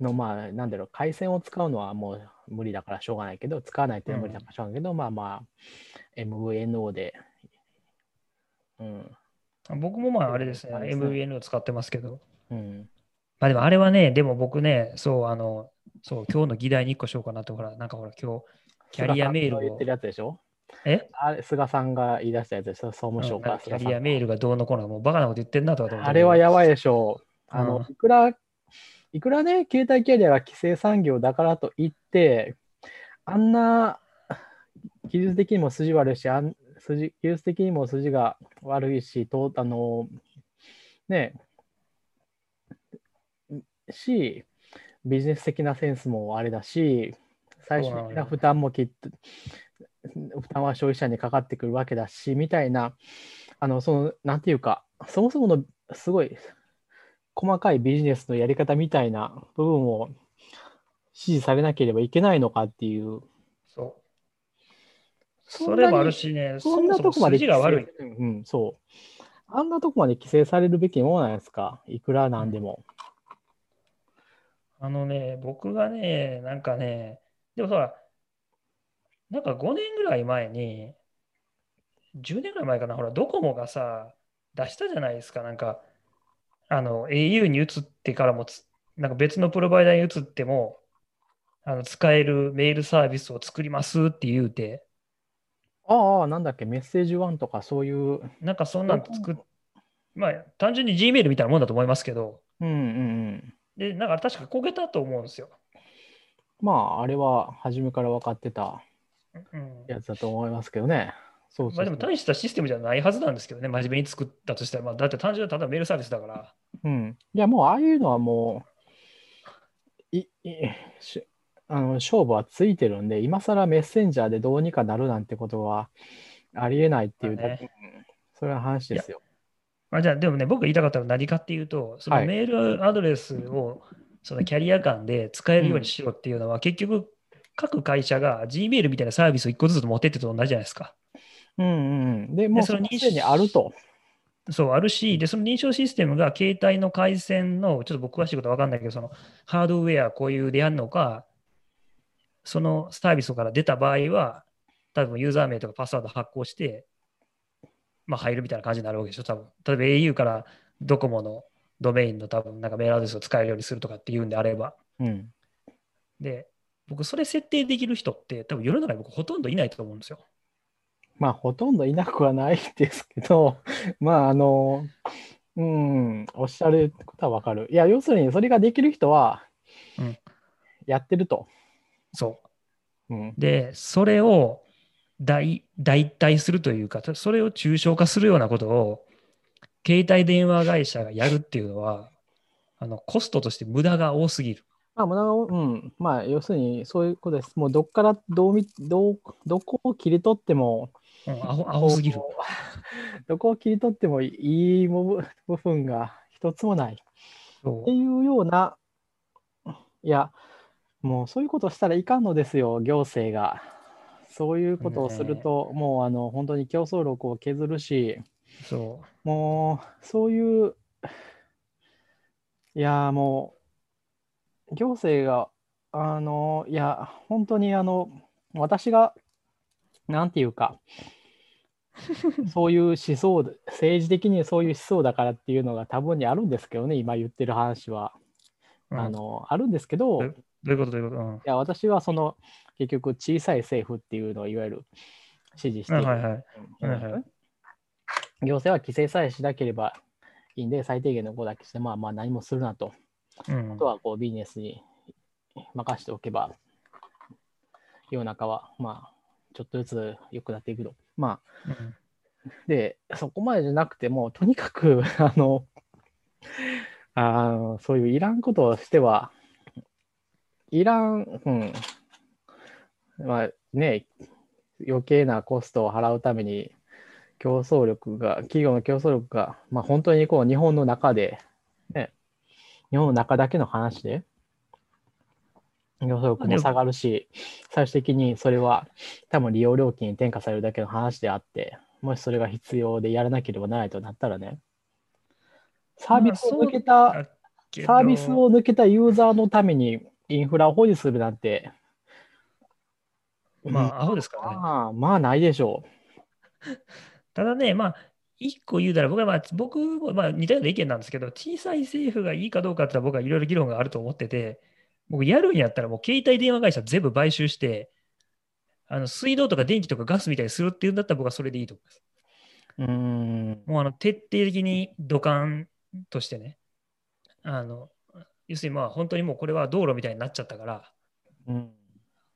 の、まあ、なんだろう、回線を使うのはもう無理だからしょうがないけど、使わないと無理だからしょうがないけど、うん、まあまあ、MVNO で、うん。僕もまあ、あれですね、ね MVNO 使ってますけど。うん。まあでもあれはね、でも僕ね、そう、あの、そう、今日の議題に1個しようかなと、ほら、なんかほら、今日、キャリアメールを。言ってるやつでしょ？え？あれ菅さんが言い出したやつでしょ、総務省から、うん、キャリアメールがどうのこうの、もうバカなこと言ってんなとかあれはやばいでしょ。う。あの、いくら、いくらね、携帯キャリアが規制産業だからといって、あんな技術的にも筋悪いし、あん筋技術的にも筋が悪いし、とあの、ね、し、ビジネス的なセンスもあれだし、最終的な負担もきっと負担は消費者にかかってくるわけだし、みたいな、あの、その、なんていうか、そもそものすごい細かいビジネスのやり方みたいな部分を指示されなければいけないのかっていう。そう。それもあるしね、そんなとこまでが悪い。うん、そう。あんなとこまで規制されるべきものなんですか、いくらなんでも。あのね、僕がね、なんかね、でもほら、なんか5年ぐらい前に、10年ぐらい前かな、ほら、ドコモがさ、出したじゃないですか、なんか、あの、au に移ってからもなんか別のプロバイダーに移っても、あの使えるメールサービスを作りますって言うて。ああ、なんだっけ、メッセージワンとかそういう。なんかそんなん作っ、まあ、単純に Gmail みたいなもんだと思いますけど。うんうんうん。で、なんか確かこけたと思うんですよ。まあ、あれは初めから分かってたやつだと思いますけどね。そうまあでも大したシステムじゃないはずなんですけどね、真面目に作ったとしたら、まあ、だって単純にただメールサービスだから。うん。いや、もうああいうのはもう、いいしあの勝負はついてるんで、今更メッセンジャーでどうにかなるなんてことはありえないっていう、ね、それは話ですよ。まあ、じゃあ、でもね、僕が言いたかったのは何かっていうと、そのはいメールアドレスをそのキャリア間で使えるようにしろっていうのは、結局、各会社が Gmail みたいなサービスを1個ずつ持ってってと同じじゃないですか。うんうん。で、もうその認識すでにあると。そう、あるし、で、その認証システムが携帯の回線の、ちょっと僕詳しいことは分かんないけど、そのハードウェア固有でやるのか、そのサービスから出た場合は、多分ユーザー名とかパスワード発行して、まあ入るみたいな感じになるわけでしょ、多分例えば au からドコモのドメインの多分なんかメールアドレスを使えるようにするとかっていうんであれば。うん。で、僕、それ設定できる人って、多分世の中に僕ほとんどいないと思うんですよ。まあ、ほとんどいなくはないですけど、まあ、あの、うん、おっしゃることはわかる。いや、要するに、それができる人はうん、やってると。そう。うん。で、それを代代替するというか、それを抽象化するようなことを、携帯電話会社がやるっていうのは、あのコストとして無駄が多すぎる。まあ、うん。まあ、要するに、そういうことです。もう、どっからどうみ、どう、どこを切り取っても、うん、アホアホすぎる。どこを切り取ってもいい部部分が一つもない。そっていうような、いや、もうそういうことしたらいかんのですよ、行政が。そういうことをすると、もうあの本当に競争力を削るし、うそもうそういう、いや、もう、行政が、あの、いや、本当にあの、私が、なんていうか、そういう思想で、政治的にそういう思想だからっていうのが多分にあるんですけどね、今言ってる話は。う。うんあの、あるんですけど、いどういうことどういうこと、うんや、私はその、結局、小さい政府っていうのをいわゆる支持している。はいはいはいうんはいはい行政は規制さえしなければいいんで、最低限のことだけして、まあまあ何もするなと。うん。あとはこうビジネスに任しておけば、世の中はまあちょっとずつ良くなっていくと。まあ、うん。で、そこまでじゃなくても、とにかく、あの、あのそういういらんことをしては、いらん、うん、まあね、余計なコストを払うために、競争力が、企業の競争力が、まあ本当にこう日本の中で、ね、日本の中だけの話で、競争力も下がるし、最終的にそれは多分利用料金に転嫁されるだけの話であって、もしそれが必要でやらなければならないとなったらね、サービスを抜けた、サービスを抜けたユーザーのためにインフラを保持するなんて、まあ、アホですからね。まあ、まあないでしょ ただね、まあ、一個言うたら、僕は、まあ、僕もまあ似たような意見なんですけど、小さい政府がいいかどうかって僕はいろいろ議論があると思ってて、僕やるんやったらもう携帯電話会社全部買収して、あの水道とか電気とかガスみたいにするっていうんだったら僕はそれでいいと思います。う。ん。もうあの徹底的に土管としてね、あの、要するにまあ本当にもうこれは道路みたいになっちゃったから、うん。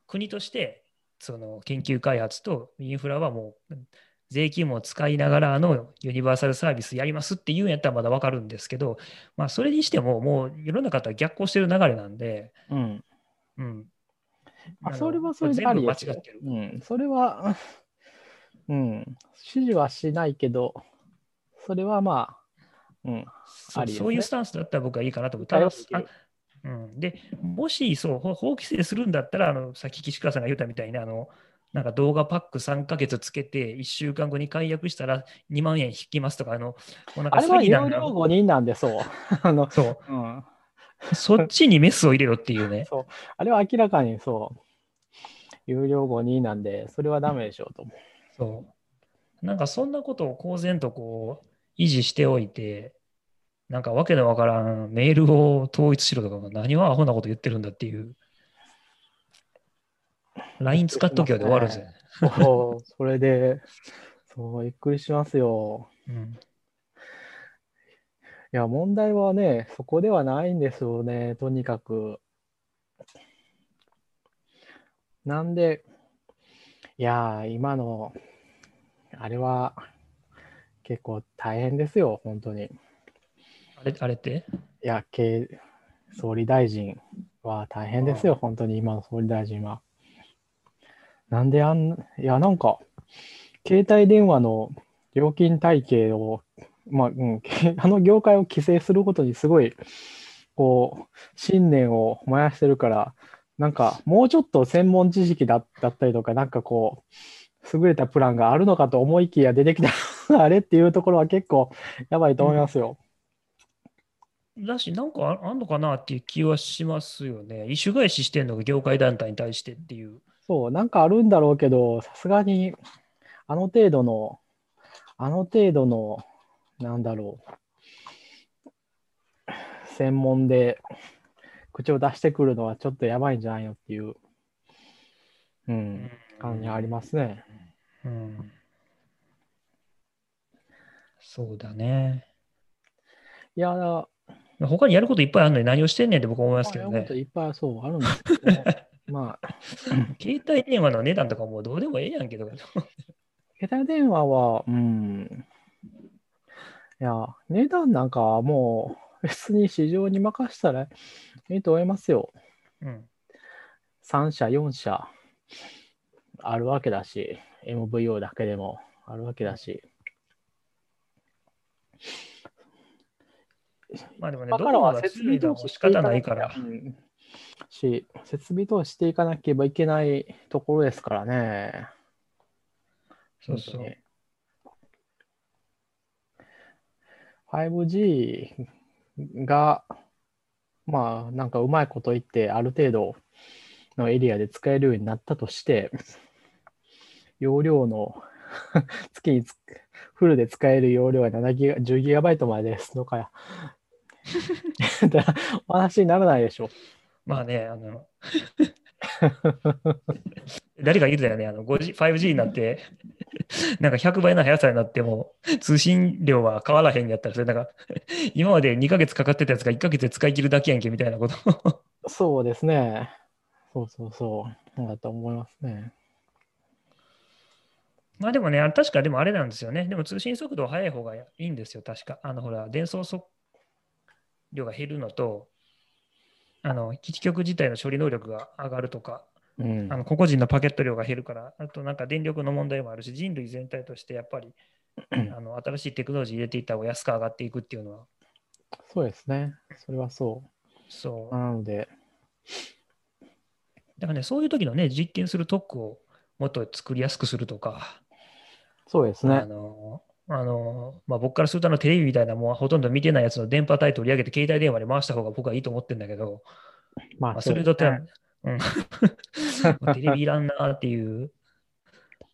国としてその研究開発とインフラはもう税金も使いながらあのユニバーサルサービスやりますっていうんやったらまだわかるんですけど、まあ、それにしてももう世の中とは逆行してる流れなんで、うん。うん。まあ、のそれはそれであり。うん。それは、うん。指示はしないけど、それはまあ、うん。ありねそういうスタンスだったら僕はいいかなと思う。ただ対応できるあうん、で、もしそう法法規制するんだったら、あのさっき岸川さんが言ったみたいに、あのなんか動画パック3ヶ月つけて、1週間後に解約したら2万円引きますとか、あのもうなんかあれは有詐欺なんだ料5人なんで、そう。あの、そう、うん。そっちにメスを入れろっていうね。そう。あれは明らかにそう。有料5人なんで、それはダメでしょうと。そう。なんかそんなことを公然とこう維持しておいて、なんかわけのわからんメールを統一しろとか、何をアホなこと言ってるんだっていう。LINE 使っときゃで終わるぜ。そう、それで、そう、びっくりしますよ。うん。いや、問題はね、そこではないんですよね、とにかく。なんで、いやー、今の、あれは、結構大変ですよ、本当に。いあれあれって？や、経総理大臣は大変ですよ、本当に、今の総理大臣は。なんであん、いや、なんか、携帯電話の料金体系をまあ、うん、あの業界を規制することにすごい、こう、信念を燃やしてるから、なんか、もうちょっと専門知識だだったりとか、なんかこう、優れたプランがあるのかと思いきや出てきた あれっていうところは結構やばいと思いますよ。だし、なんかああんのかなっていう気はしますよね。異種返ししてんのが業界団体に対してっていう。そう、なんかあるんだろうけど、さすがに、あの程度の、あの程度の、なんだろう、専門で口を出してくるのはちょっとやばいんじゃないのっていう、うん、感じありますね。うん。そうだね。いや、だ他にやることいっぱいあるのに何をしてんねんって僕は思いますけどねまあやること。いっぱいそうあるんですけど、まあ、携帯電話の値段とかもうどうでもええやんけど。携帯電話は、うん、いや、値段なんかはもう別に市場に任せたらいいと思いますよ。うん。3社、4社あるわけだし、MVO だけでもあるわけだし。まあでもね、だからは投資していか仕方なないから。うんし、設備投資していかなければいけないところですからね。そうそう。本当に 5G が、まあ、なんかうまいこと言って、ある程度のエリアで使えるようになったとして、容量の 月につフルで使える容量が7ギガ、10ギガバイトまでですのかや。お話にならないでしょ。まあね、あの、誰か言うたよね、あの 5G、5G になって、なんか100倍の速さになっても、通信量は変わらへんやったら、それなんか、今まで2ヶ月かかってたやつが1ヶ月で使い切るだけやんけみたいなこと。そうですね。そうそうそう。そうだと思いますね。まあでもね、あ確かでもあれなんですよね。でも通信速度は速い方がいいんですよ、確か。あの、ほら、伝送速量が減るのと、あの、基地局自体の処理能力が上がるとか、うんあ。の個々人のパケット量が減るから、あとなんか電力の問題もあるし、人類全体としてやっぱり あの新しいテクノロジー入れていった方が安く上がっていくっていうのは、そうですね。それはそう。そう。なので、だからね、そういう時のね、実験する特区をもっと作りやすくするとか、あそうですね。の、あの、まあ、僕からするとあのテレビみたいなもうほとんど見てないやつの電波帯取り上げて携帯電話で回した方が僕はいいと思ってるんだけど、ままあ、それとってうん、テレビいらんなっていう。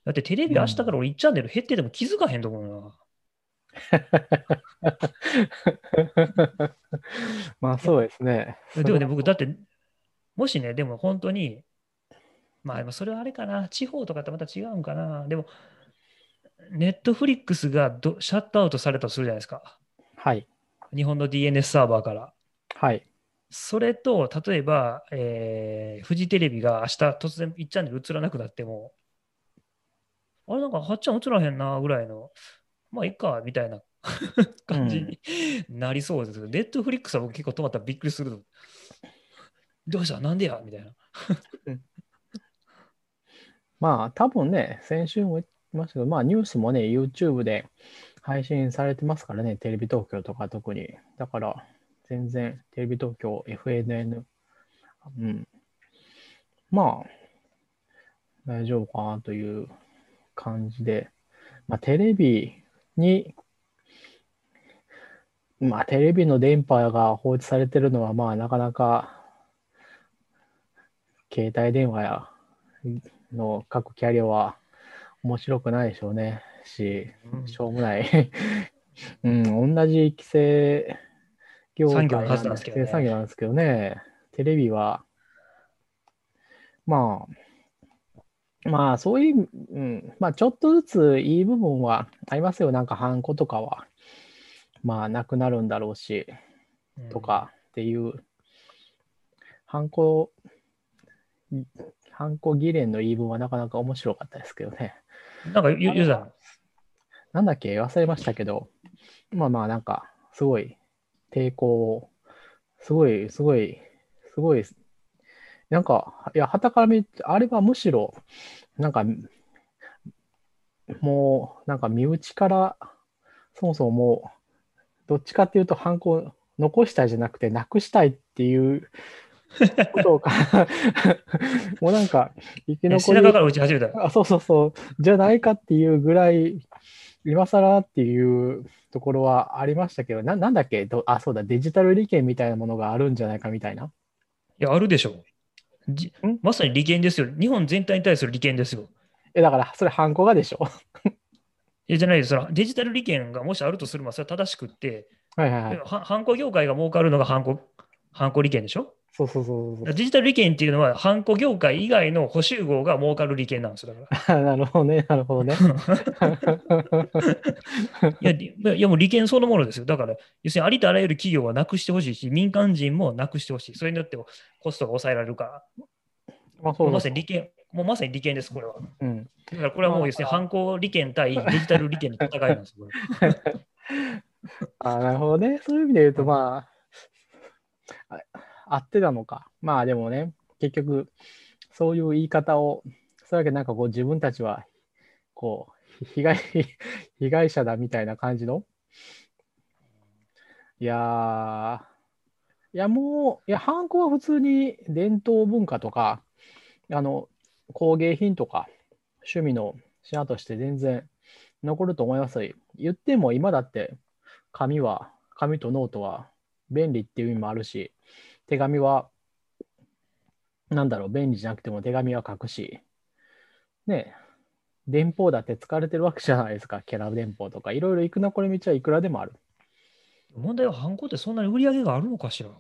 だってテレビ明日から俺1チャンネル減ってても気づかへんと思うな。まあそうですね。でもね、僕、だって、もしね、でも本当に、まあ、それはあれかな、地方とかとまた違うんかな。でも、 Netflix がどシャットアウトされたとするじゃないですか。はい。日本の DNS サーバーから。はい。それと、例えば、えーフジテレビが明日突然1チャンネル映らなくなっても、あれなんか8ちゃん映らへんなぐらいの、まあいいか、みたいな 感じになりそうですけど、ネットフリックスは僕結構止まったらびっくりする。どうした？なんでや？みたいな。まあ多分ね、先週も言いましたけど、まあニュースもね、YouTube で配信されてますからね、テレビ東京とか特に。だから、全然テレビ東京、FNN、うん。まあ、大丈夫かなという感じで、まあテレビに、まあテレビの電波が放置されてるのは、まあなかなか、携帯電話やの各キャリアは面白くないでしょうね。し、しょうもない。うん、同じ規制業界なんですけどね産業なんですけどね、テレビは、まあ、まあ、そういう、うん、まあ、ちょっとずついい部分はありますよ。なんか、ハンコとかは、まあ、なくなるんだろうし、うんとかっていう、ハンコ、ハンコ議連の言い分はなかなか面白かったですけどね。なんか言う言うたのなんだっけ？忘れましたけど、まあまあなんか、すごい抵抗を、すごい、すごい、すごい、なんか、いや、はたから見て、あれはむしろ、なんか、もう、なんか身内から、そもそももうどっちかっていうと、ハンコ残したいじゃなくて、なくしたいっていうことをか、もうなんか、生き残り背中から打ち始めた。あ、そうそうそう、じゃないかっていうぐらい、今更っていうところはありましたけど、ななんだっけ？どあ、そうだ、デジタル利権みたいなものがあるんじゃないかみたいな。いや、あるでしょう。まさに利権ですよ。日本全体に対する利権ですよ。え、だから、それ、ハンコがでしょ？いやじゃないです。そのデジタル利権がもしあるとするば、それは正しくって、はいはいはい。はハンコ業界が儲かるのがハンコ、ハンコ利権でしょ？そうそうそうそう。デジタル利権っていうのは、ハンコ業界以外の補修号が儲かる利権なんですよ。だか なるほどね、なるほどね。ら。いや、りいやもう利権そのものですよ。だから、要するにありとあらゆる企業はなくしてほしいし、民間人もなくしてほしい。それによってコストが抑えられるから。まあそうまさに利権、もうまさに利権です、これは。うん。だからこれはもう要するに犯行利権対デジタル利権の戦いなんですよ。これ あなるほどね。そういう意味で言うと、まあ、あ合ってたのか。まあでもね、結局、そういう言い方を、それだけなんかこう自分たちは、こう、被害、被害者だみたいな感じの？いや、いやもう、いや、ハンコは普通に伝統文化とか、あの、工芸品とか、趣味の品として全然残ると思いますよ。言っても今だって、紙は、紙とノートは便利っていう意味もあるし、手紙は、なんだろう、便利じゃなくても手紙は書くし、ねえ、電報だって使われてるわけじゃないですか、キャラ電報とか、いろいろ行くなこれ道はいくらでもある。問題は犯行ってそんなに売り上げがあるのかしら？い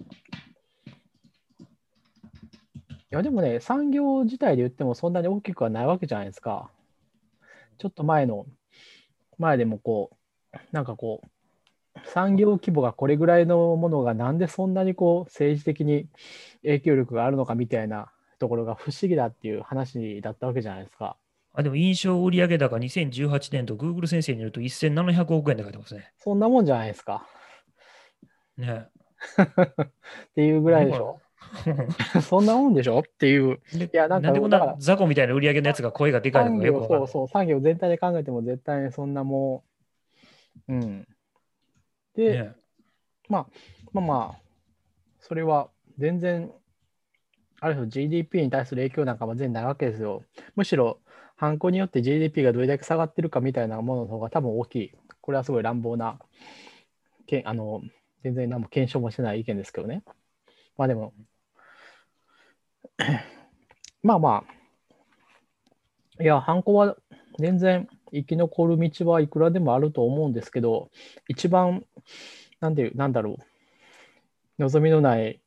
や、でもね、産業自体で言ってもそんなに大きくはないわけじゃないですか。ちょっと前の、前でもこう、なんかこう、産業規模がこれぐらいのものがなんでそんなにこう政治的に影響力があるのかみたいなところが不思議だっていう話だったわけじゃないですか。あでも印象売上高2018年と Google 先生によると1700億円で書いてますね。そんなもんじゃないですか。ねっていうぐらいでしょ。そんなもんでしょっていう。いいやなんかでこん雑魚みたいな売り上げのやつが声がでかいの産かよくそうそう、産業全体で考えても絶対にそんなもう、うん。で、ねまあまあ、それは全然、ある種 GDP に対する影響なんかも全然ないわけですよ。むしろ、犯行によって GDP がどれだけ下がってるかみたいなものの方が多分大きい。これはすごい乱暴な、けあの全然何も検証もしてない意見ですけどね。まあでも、まあまあ、いや、犯行は全然生き残る道はいくらでもあると思うんですけど、一番、なんで、なんだろう、望みのない、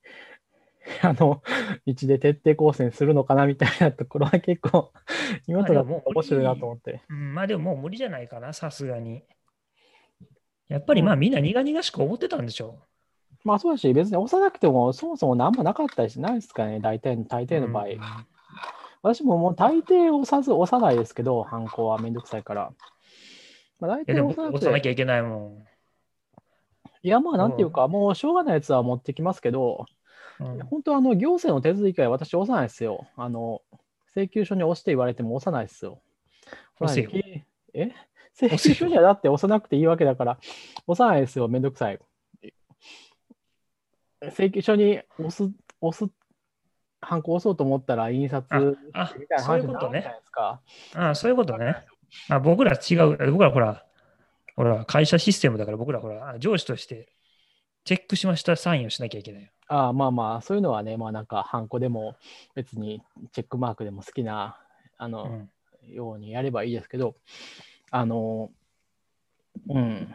あの、道で徹底抗戦するのかなみたいなところは結構、今となっては面白いなと思って。うん、まあでももう無理じゃないかな、さすがに。やっぱりまあみんな苦々しく思ってたんでしょまあそうだし、別に押さなくてもそもそも何もなかったりしないですかね、大体の大抵の場合。うん私ももう大抵押さず、押さないですけど、犯行はめんどくさいから。まあ、大抵押さなくて、押さなきゃいけないもん。いやまあなんていうか、もうしょうがないやつは持ってきますけど、うん本当あの行政の手続きは私押さないですよ。あの、請求書に押して言われても押さないですよ。押せよきえ？請求書にはだって押さなくていいわけだから、押さないですよ、めんどくさい。請求書に押す、押す、ハンコ押そうと思ったら印刷あみたいなそういうことね話じゃないですか。ああ、そういうことね。あ僕ら違う。僕らほら、ほら、会社システムだから僕らほら、上司としてチェックしましたサインをしなきゃいけないよ。ああまあまあ、そういうのはね、まあなんか、ハンコでも別にチェックマークでも好きな、あの、うんようにやればいいですけど、あの、うん。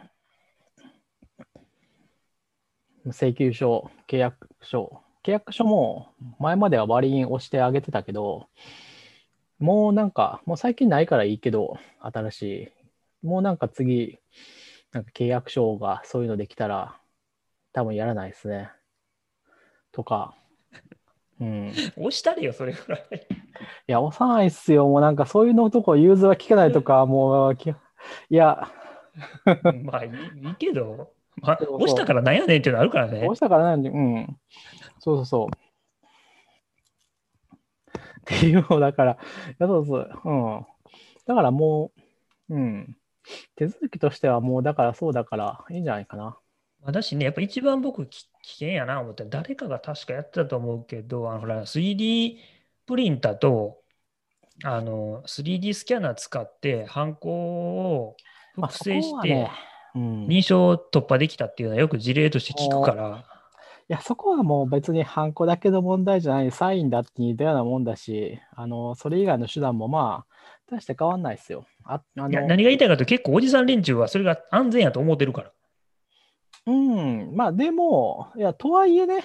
請求書、契約書、契約書も前までは割り印押してあげてたけど、もうなんか、もう最近ないからいいけど、新しい。もうなんか次、なんか契約書がそういうのできたら、多分やらないですね。とか、うん。押したれよ、それぐらい。いや、押さないっすよ。もうなんかそういうのとこ融通は聞けないとか、もうき、いや、まあいいいいけど、まあ、押したからなんやねんっていうのあるからね押。したからなんで、うん。そうそうそう。っていうのだから、いやそうそう、うん。だからもう、うん。手続きとしてはもう、だからそうだからいいんじゃないかな。私ね、やっぱ一番僕き危険やな思って、誰かが確かやってたと思うけど、あのほら 3D プリンターとあの 3D スキャナー使って、ハンコをまあ複製して認証突破できたっていうのはよく事例として聞くから、や、そこはもう別にハンコだけの問題じゃない、サインだって似たようなもんだし、あの、それ以外の手段もまあ、大して変わんないですよ。ああのいや何が言いたいかというと結構おじさん連中はそれが安全やと思ってるから。うん、まあでも、いや、とはいえね、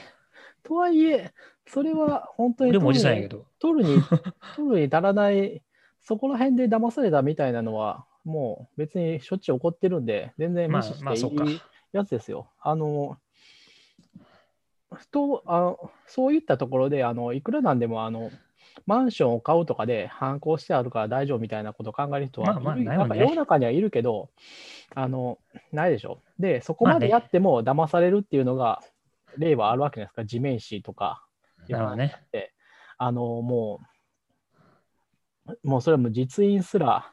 とはいえ、それは本当に俺もおじさん取るに。取るに、取るに足らない、そこら辺で騙されたみたいなのは、もう別にしょっちゅう起こってるんで、全然無視まあまあそうかしていいやつですよ。あの、とあのそういったところであの、いくらなんでもあのマンションを買うとかで反抗してあるから大丈夫みたいなことを考える人は、世の中にはいるけど、あのないでしょ。で、そこまでやっても騙されるっていうのが、例はあるわけじゃないですか、地面師とか。なるほどね。あのもう、もうそれはもう実印すら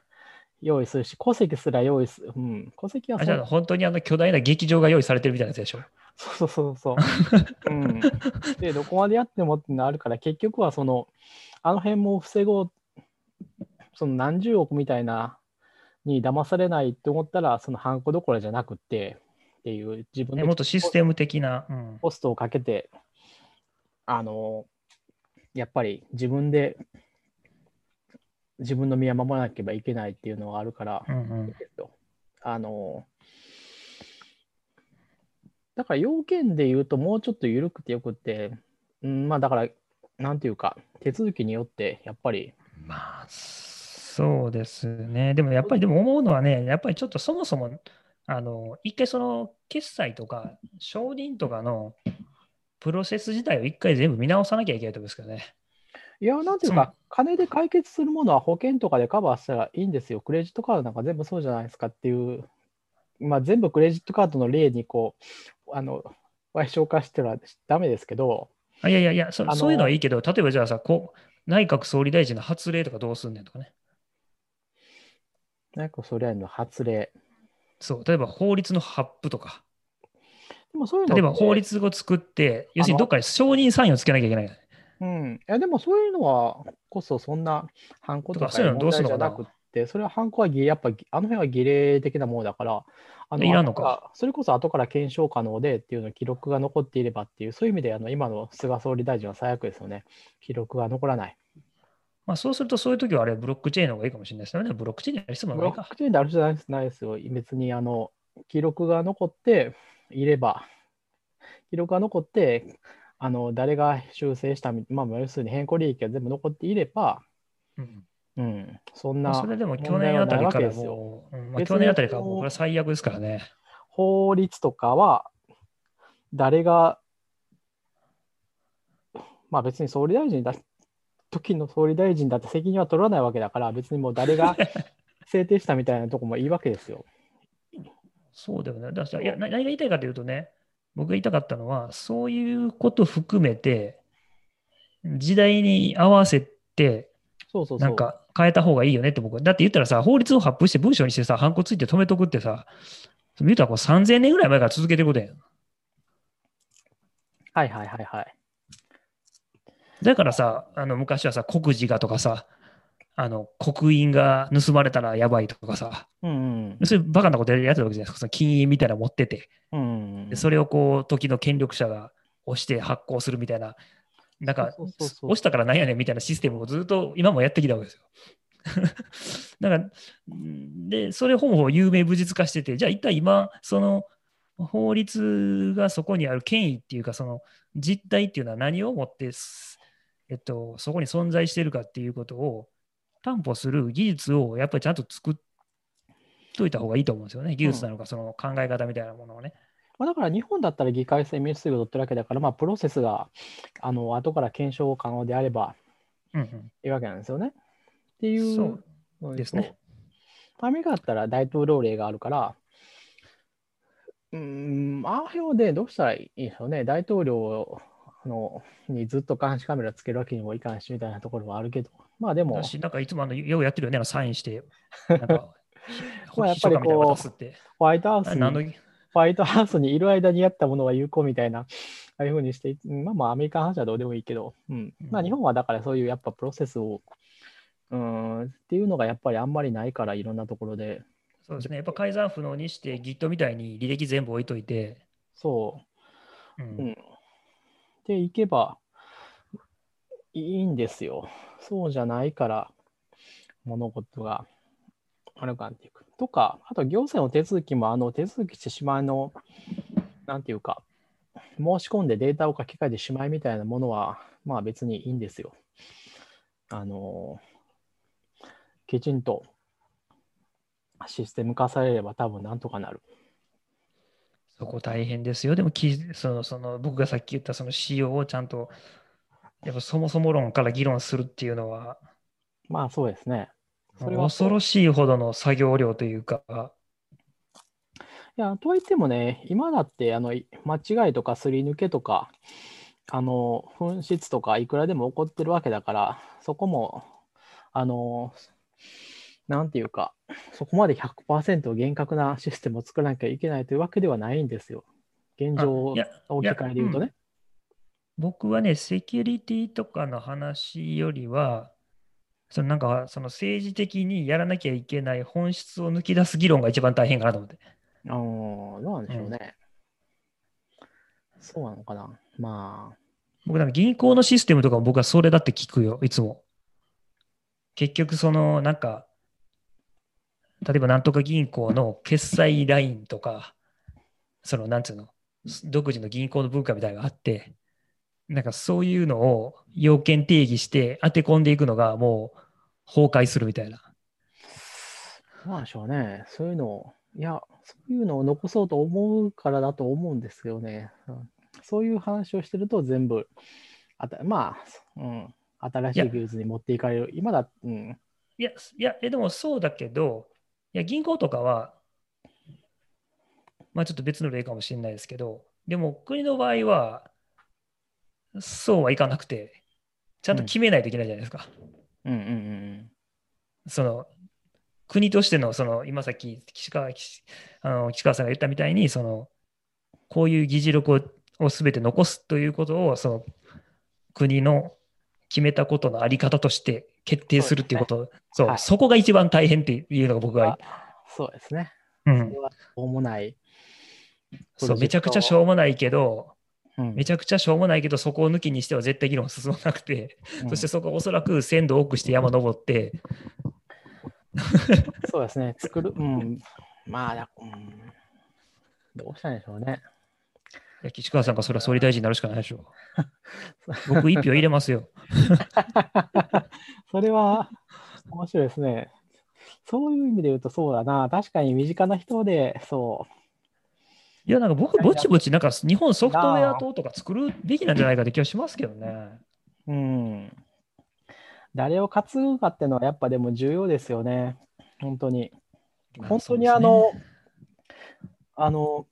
用意するし、戸籍すら用意する。うん、戸籍はあじゃあ本当にあの巨大な劇場が用意されてるみたいなやつでしょ？そうそうそうそう。うん、で、どこまでやってもってのあるから、結局はその、あの辺も防ごう、その何十億みたいなに騙されないって思ったら、そのハンコどころじゃなくって、っていう自分ねでもっとシステム的な。うんコストをかけて、あの、やっぱり自分で、自分の身は守らなければいけないっていうのがあるから、うんうん。あの、だから要件で言うともうちょっと緩くてよくて、うん、まあだから、なんていうか、手続きによって、やっぱり、まあ、そうですね。でもやっぱりでも思うのはね、やっぱりちょっとそもそも、あの、一回その決済とか承認とかのプロセス自体を一回全部見直さなきゃいけないと思うんですけどね。いや、なんていうか、金で解決するものは保険とかでカバーしたらいいんですよ。クレジットカードなんか全部そうじゃないですかっていう、まあ、全部クレジットカードの例にこう、あの、賠償化してはダメですけど、あいやいやいやそそういうのはいいけど、例えばじゃあさ、こう内閣総理大臣の発令とかどうすんねんとかね。なんかそれらの発令。そう、例えば法律の発布とか。でもそういうの例えば法律を作って、要するにどっかに承認サインをつけなきゃいけない。うん、いやでもそういうのはこそそんなハンコとかそういうのどうすんのかな問題じゃなくって、それはハンコはぎやっぱあの辺は儀礼的なものだから、あいらんのかそれこそ後から検証可能でっていうの記録が残っていればっていう、そういう意味であの今の菅総理大臣は最悪ですよね。記録が残らない。まあ、そうすると、そういう時はあれ、ブロックチェーンの方がいいかもしれないですよね。ブロックチェーンやる必要もないかブロック。チェーンであるじゃないですないですよ。別にあの記録が残っていれば、記録が残って、あの誰が修正したみ、まあ、要するに変更利益が全部残っていれば、うんうん、そんなまあそれでも去年あたりから。もう、うんまあ、去年あたりからもうこれは最悪ですからね。法律とかは、誰が、まあ別に総理大臣だ、時の総理大臣だって責任は取らないわけだから、別にもう誰が 制定したみたいなとこもいいわけですよ。そうだよね。だいやな何が言いたいかというとね、僕が言いたかったのは、そういうこと含めて、時代に合わせて、そうそう。なんか変えた方がいいよねって僕は。だって言ったらさ、法律を発布して文章にしてさ、ハンコついて止めとくってさ、言うたらこう3000年ぐらい前から続けてることやん。はいはいはいはい。だからさ、あの昔はさ、国事がとかさ、あの刻印が盗まれたらやばいとかさ、うんそういうバカなことやってたわけじゃないですか。その金印みたいなの持ってて、うん。うんでそれをこう、時の権力者が押して発行するみたいな、なんか、押したからなんやねんみたいなシステムをずっと今もやってきたわけですよ。だから、んで、それをほぼ有名武術化してて、じゃあ一体今、その法律がそこにある権威っていうか、その実態っていうのは何をもってす、えっと、そこに存在しているかっていうことを担保する技術をやっぱりちゃんと作っといた方がいいと思うんですよね。技術なのか、その考え方みたいなものをね。まあ、だから日本だったら議会制民主主義を取ってるわけだから、まあ、プロセスがあの後から検証可能であればうんうんいいわけなんですよね。っていうそうのですね。アメリカだったら大統領令があるから、うーん、ああでどうしたらいいでしょうね。大統領のにずっと監視カメラつけるわけにもいかんしみたいなところはあるけど、まあでもだ、し、なんかいつもあのようやってるよね、サインして、なんか。ホワイトハウスにホワイトハウスにいる間にやったものが有効みたいな、ああいうふうにして、まあまあアメリカの話はどうでもいいけど、うん。まあ日本はだからそういうやっぱプロセスを、うん、っていうのがやっぱりあんまりないから、いろんなところで。そうですね。やっぱ改ざん不能にして Git みたいに履歴全部置いといて、そう。うんうん。で、いけばいいんですよ。そうじゃないから、物事が悪くなっていく。とか、あと行政の手続きも、あの手続きしてしまいの、なんていうか、申し込んでデータを書き換えてしまいみたいなものは、まあ別にいいんですよ。あの、きちんとシステム化されれば多分なんとかなる。そこ大変ですよ。でもきそのその僕がさっき言ったその仕様をちゃんとやっぱそもそも論から議論するっていうのはまあそうですね。恐ろしいほどの作業量というか、いや、とはいってもね、今だってあのい間違いとかすり抜けとか、あの紛失とかいくらでも起こってるわけだから、そこも、あの、なんていうか、そこまで100%厳格なシステムを作らなきゃいけないというわけではないんですよ。現状あいや置き換えで言うとね。僕はね、セキュリティとかの話よりは、そのなんかその政治的にやらなきゃいけない本質を抜き出す議論が一番大変かなと思って。あーどうなんでしょうね。そうなのかな。まあ、僕なんか銀行のシステムとかも僕はそれだって聞くよ、いつも。結局そのなんか、例えばなんとか銀行の決済ラインとか、そのなんつうの、独自の銀行の文化みたいなのがあって、なんかそういうのを要件定義して当て込んでいくのがもう崩壊するみたいな。なんでしょうね。そういうのを、いや、そういうのを残そうと思うからだと思うんですよね。うんそういう話をしてると全部、あたまあ、うん、新しい技術に持っていかれる。今だ、うん、いや、いや、えでもそうだけど、いや、銀行とかは、まあちょっと別の例かもしれないですけど、でも国の場合は、そうはいかなくて、ちゃんと決めないといけないじゃないですか。うんうんうんその国としての、その今さっき岸川岸あの岸川さんが言ったみたいに、そのこういう議事録をを全て残すということを、その国の決めたことのあり方として決定するっていうこと、そう,、はいそこが一番大変っていうのが僕は、そうですね。うんしょうもない。そうめちゃくちゃしょうもないけど、うんめちゃくちゃしょうもないけど、そこを抜きにしては絶対議論進まなくて、うんそしてそこはおそらく鮮度を多くして山登って、そうですね。作る、うん、まあ、だうん、どうしたんでしょうね。いや岸川さんがそれは総理大臣になるしかないでしょ。僕一票入れますよ。それは面白いですね。そういう意味で言うとそうだな。確かに身近な人で、そいや、なんか僕、ぼちぼち、なんか日本ソフトウェア党とか作るべきなんじゃないかって気がしますけどね。う、うん。誰を担ぐかっていうのはやっぱでも重要ですよね。本当に。本当にあの、あの、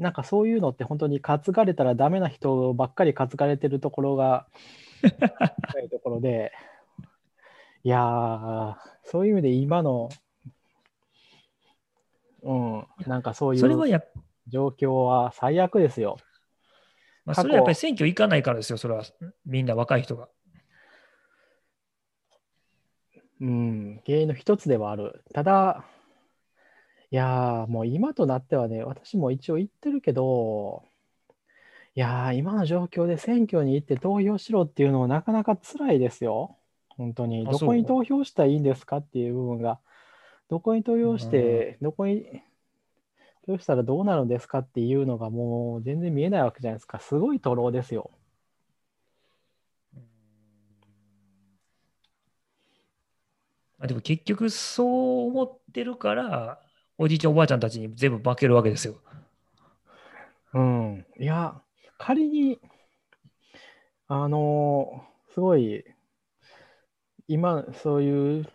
なんかそういうのって本当に担がれたらダメな人ばっかり担がれてるところが深いところで、いやー、そういう意味で今の、うん、なんかそういう状況は最悪ですよ。まあ、それはやっぱり選挙行かないからですよ、それはみんな若い人が。うん、原因の一つではある。ただ、いやー、もう今となってはね、私も一応言ってるけど、いやー、今の状況で選挙に行って投票しろっていうのはなかなか辛いですよ。本当に。あどこに投票したらいいんですかっていう部分が、どこに投票して、どこに投票したらどうなるんですかっていうのがもう全然見えないわけじゃないですか。すごい徒労ですよ。まあ、でも結局そう思ってるから、おじいちゃんおばあちゃんたちに全部負けるわけですよ。うん。いや、仮に、あのすごい、今、そういう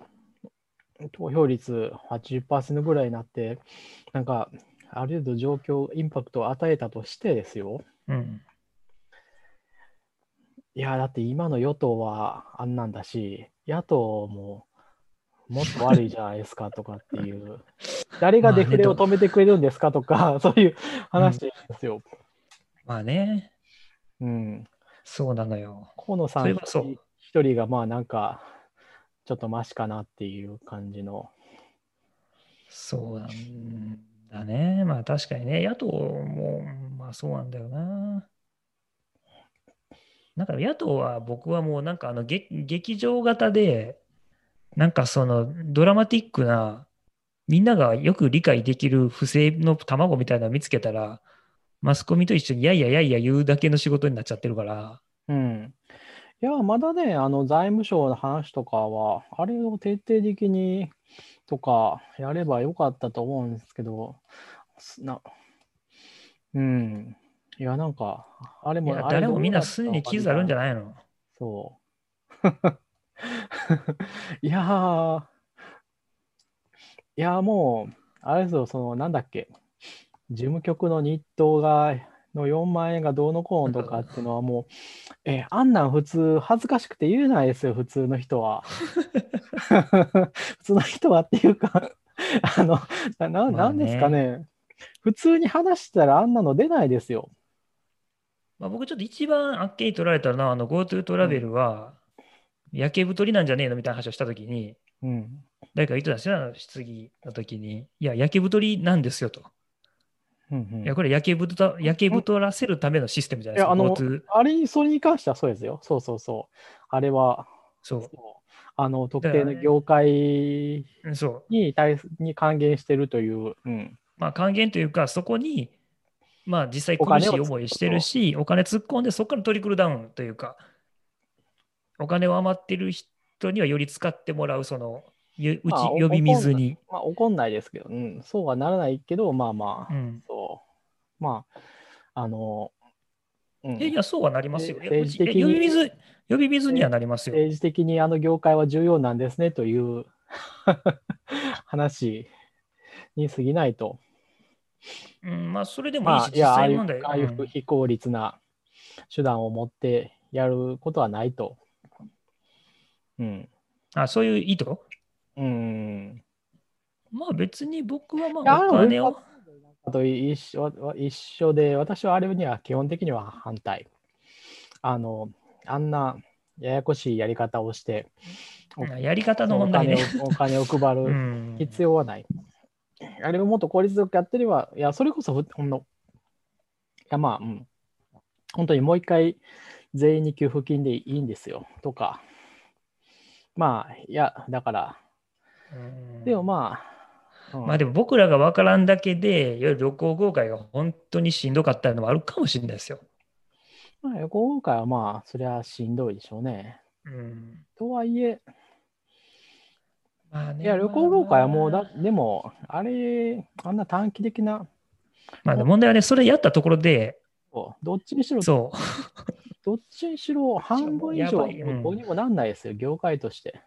投票率80%ぐらいになって、なんか、ある程度状況、インパクトを与えたとしてですよ。うん。いや、だって今の与党はあんなんだし、野党ももっと悪いじゃないですかとかっていう、誰がデフレを止めてくれるんですかとか、そういう話ですよ。まあね、うん。そうなのよ。河野さん一人がまあなんか、ちょっとマシかなっていう感じの。そうなんだね。まあ確かにね、野党も、まあそうなんだよな。なんか野党は僕はもうなんかあの劇劇場型で、なんかそのドラマティックな、みんながよく理解できる不正の卵みたいなのを見つけたら、マスコミと一緒にやいややいや言うだけの仕事になっちゃってるから、うん。いや、まだね、あの財務省の話とかは、あれを徹底的にとかやればよかったと思うんですけど、すな、うん。いや、なんか、あれも、あれ誰もみんなすでに傷あるんじゃないの？そう。いやー、いやーもう、あれですよ、その、なんだっけ、事務局の日当が、の4万円がどうのこうのとかっていうのはもう、え、あんなん普通恥ずかしくて言えないですよ、普通の人は。普通の人はっていうか、あの、な、なんですかね。普通に話したらあんなの出ないですよ。まあ、僕ちょっと一番あっけに取られたのは、あの GoTo トラベルは、焼け太りなんじゃねえのみたいな話をしたときに、うん。誰か言ってたんですよ、あの質疑の時に。いや、焼け太りなんですよと。うんうんいや、これ焼け焼け太らせるためのシステムじゃないですか。あの GoTo あれに、それに関してはそうですよ。そうそうそう。あれは、そそうあの、特定の業界。に対すに還元してるという、うん。まあ、還元というか、そこに、まあ、実際苦しい思いしてるし、お金突っ込んで、そこからトリクルダウンというか、お金を余ってる人にはより使ってもらう、その、ゆうち呼び水に。まあ、怒んないですけど、うん、そうはならないけど、まあまあ、うん。そう。まあ、あの、うん、えいや、そうはなりますよ。政治的に呼び水、呼び水にはなりますよ。政治的にあの業界は重要なんですねという 話に過ぎないと。うん、まあ、それでもいいし、まあ、ああいう実際問題。ああいう非効率な手段を持ってやることはないと。うん。あ、そういう意図？うん。まあ別に僕はまあお金を。あと一緒一緒で、私はあれには基本的には反対。あの、あんなややこしいやり方をして、おやり方のお問題金ね。をお金を配 うるん、必要はない。あれをもっと効率よくやってれば、いや、それこそふほんの、いや、まあ、うん、本当にもう一回全員に給付金でいいんですよ、とか。まあ、いや、だから、うん。でもまあ、うん。まあでも僕らが分からんだけで、いわゆる旅行業界が本当にしんどかったのもあるかもしれないですよ。まあ、今回はまあ、そりゃしんどいでしょうね。うん、とはいえ、まあね、いや、旅行業界はもうまあだ、でも、あれ、あんな短期的な、まあね問題はね、それやったところで、どっちにしろ、そう、どっちにしろ半分以上やばいうんどうにもなんないですよ、業界として。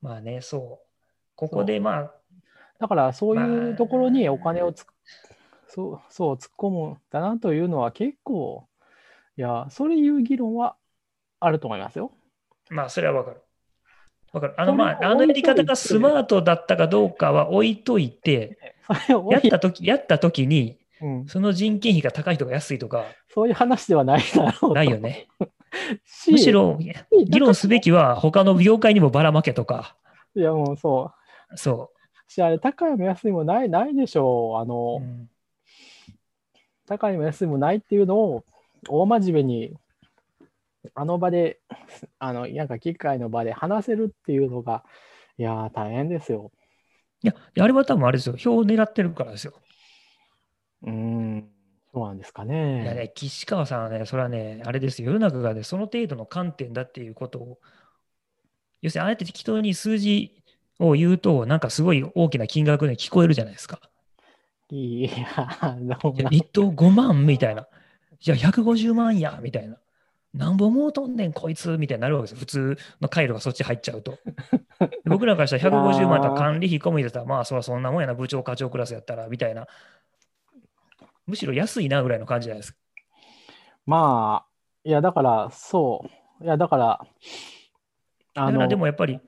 まあね、そう。ここでまあ、だから、そういうところにまあお金をつ、そう、そう、突っ込むんだなというのは結構、いや、それいう議論はあると思いますよ。まあそれは分かる。分かる。あのまあ、あのやり方がスマートだったかどうかは置いといて、やったとき、やったときに、うん、その人件費が高いとか安いとか、そういう話ではないだろうとないよね。しむしろ、議論すべきは他の業界にもばらまけとか、いや、もうそう。そし、あれ、高いも安いもない、ないでしょう。あう。の、うん高いも安いもないっていうのを大真面目にあの場であのなんか機会の場で話せるっていうのがいやー大変ですよ。いや、あれは多分あれですよ。票を狙ってるからですよ。うーんそうなんですかいやね。ね、岸川さんはね、それはね、あれですよ。世の中がね、その程度の観点だっていうことを、要するに、あえて適当に数字を言うと、なんかすごい大きな金額に聞こえるじゃないですか。いやどうないや一等5万みたいな。じゃあ150万やみたいな。なんぼもうとんねん、こいつみたいになるわけですよ。普通の回路がそっち入っちゃうと。で僕らからしたら150万だったら管理費込みだったら、まあそらそんなもんやな、部長、課長クラスやったら、みたいな。むしろ安いなぐらいの感じじゃないですか。まあいやだからそういやだからあのでもやっぱり、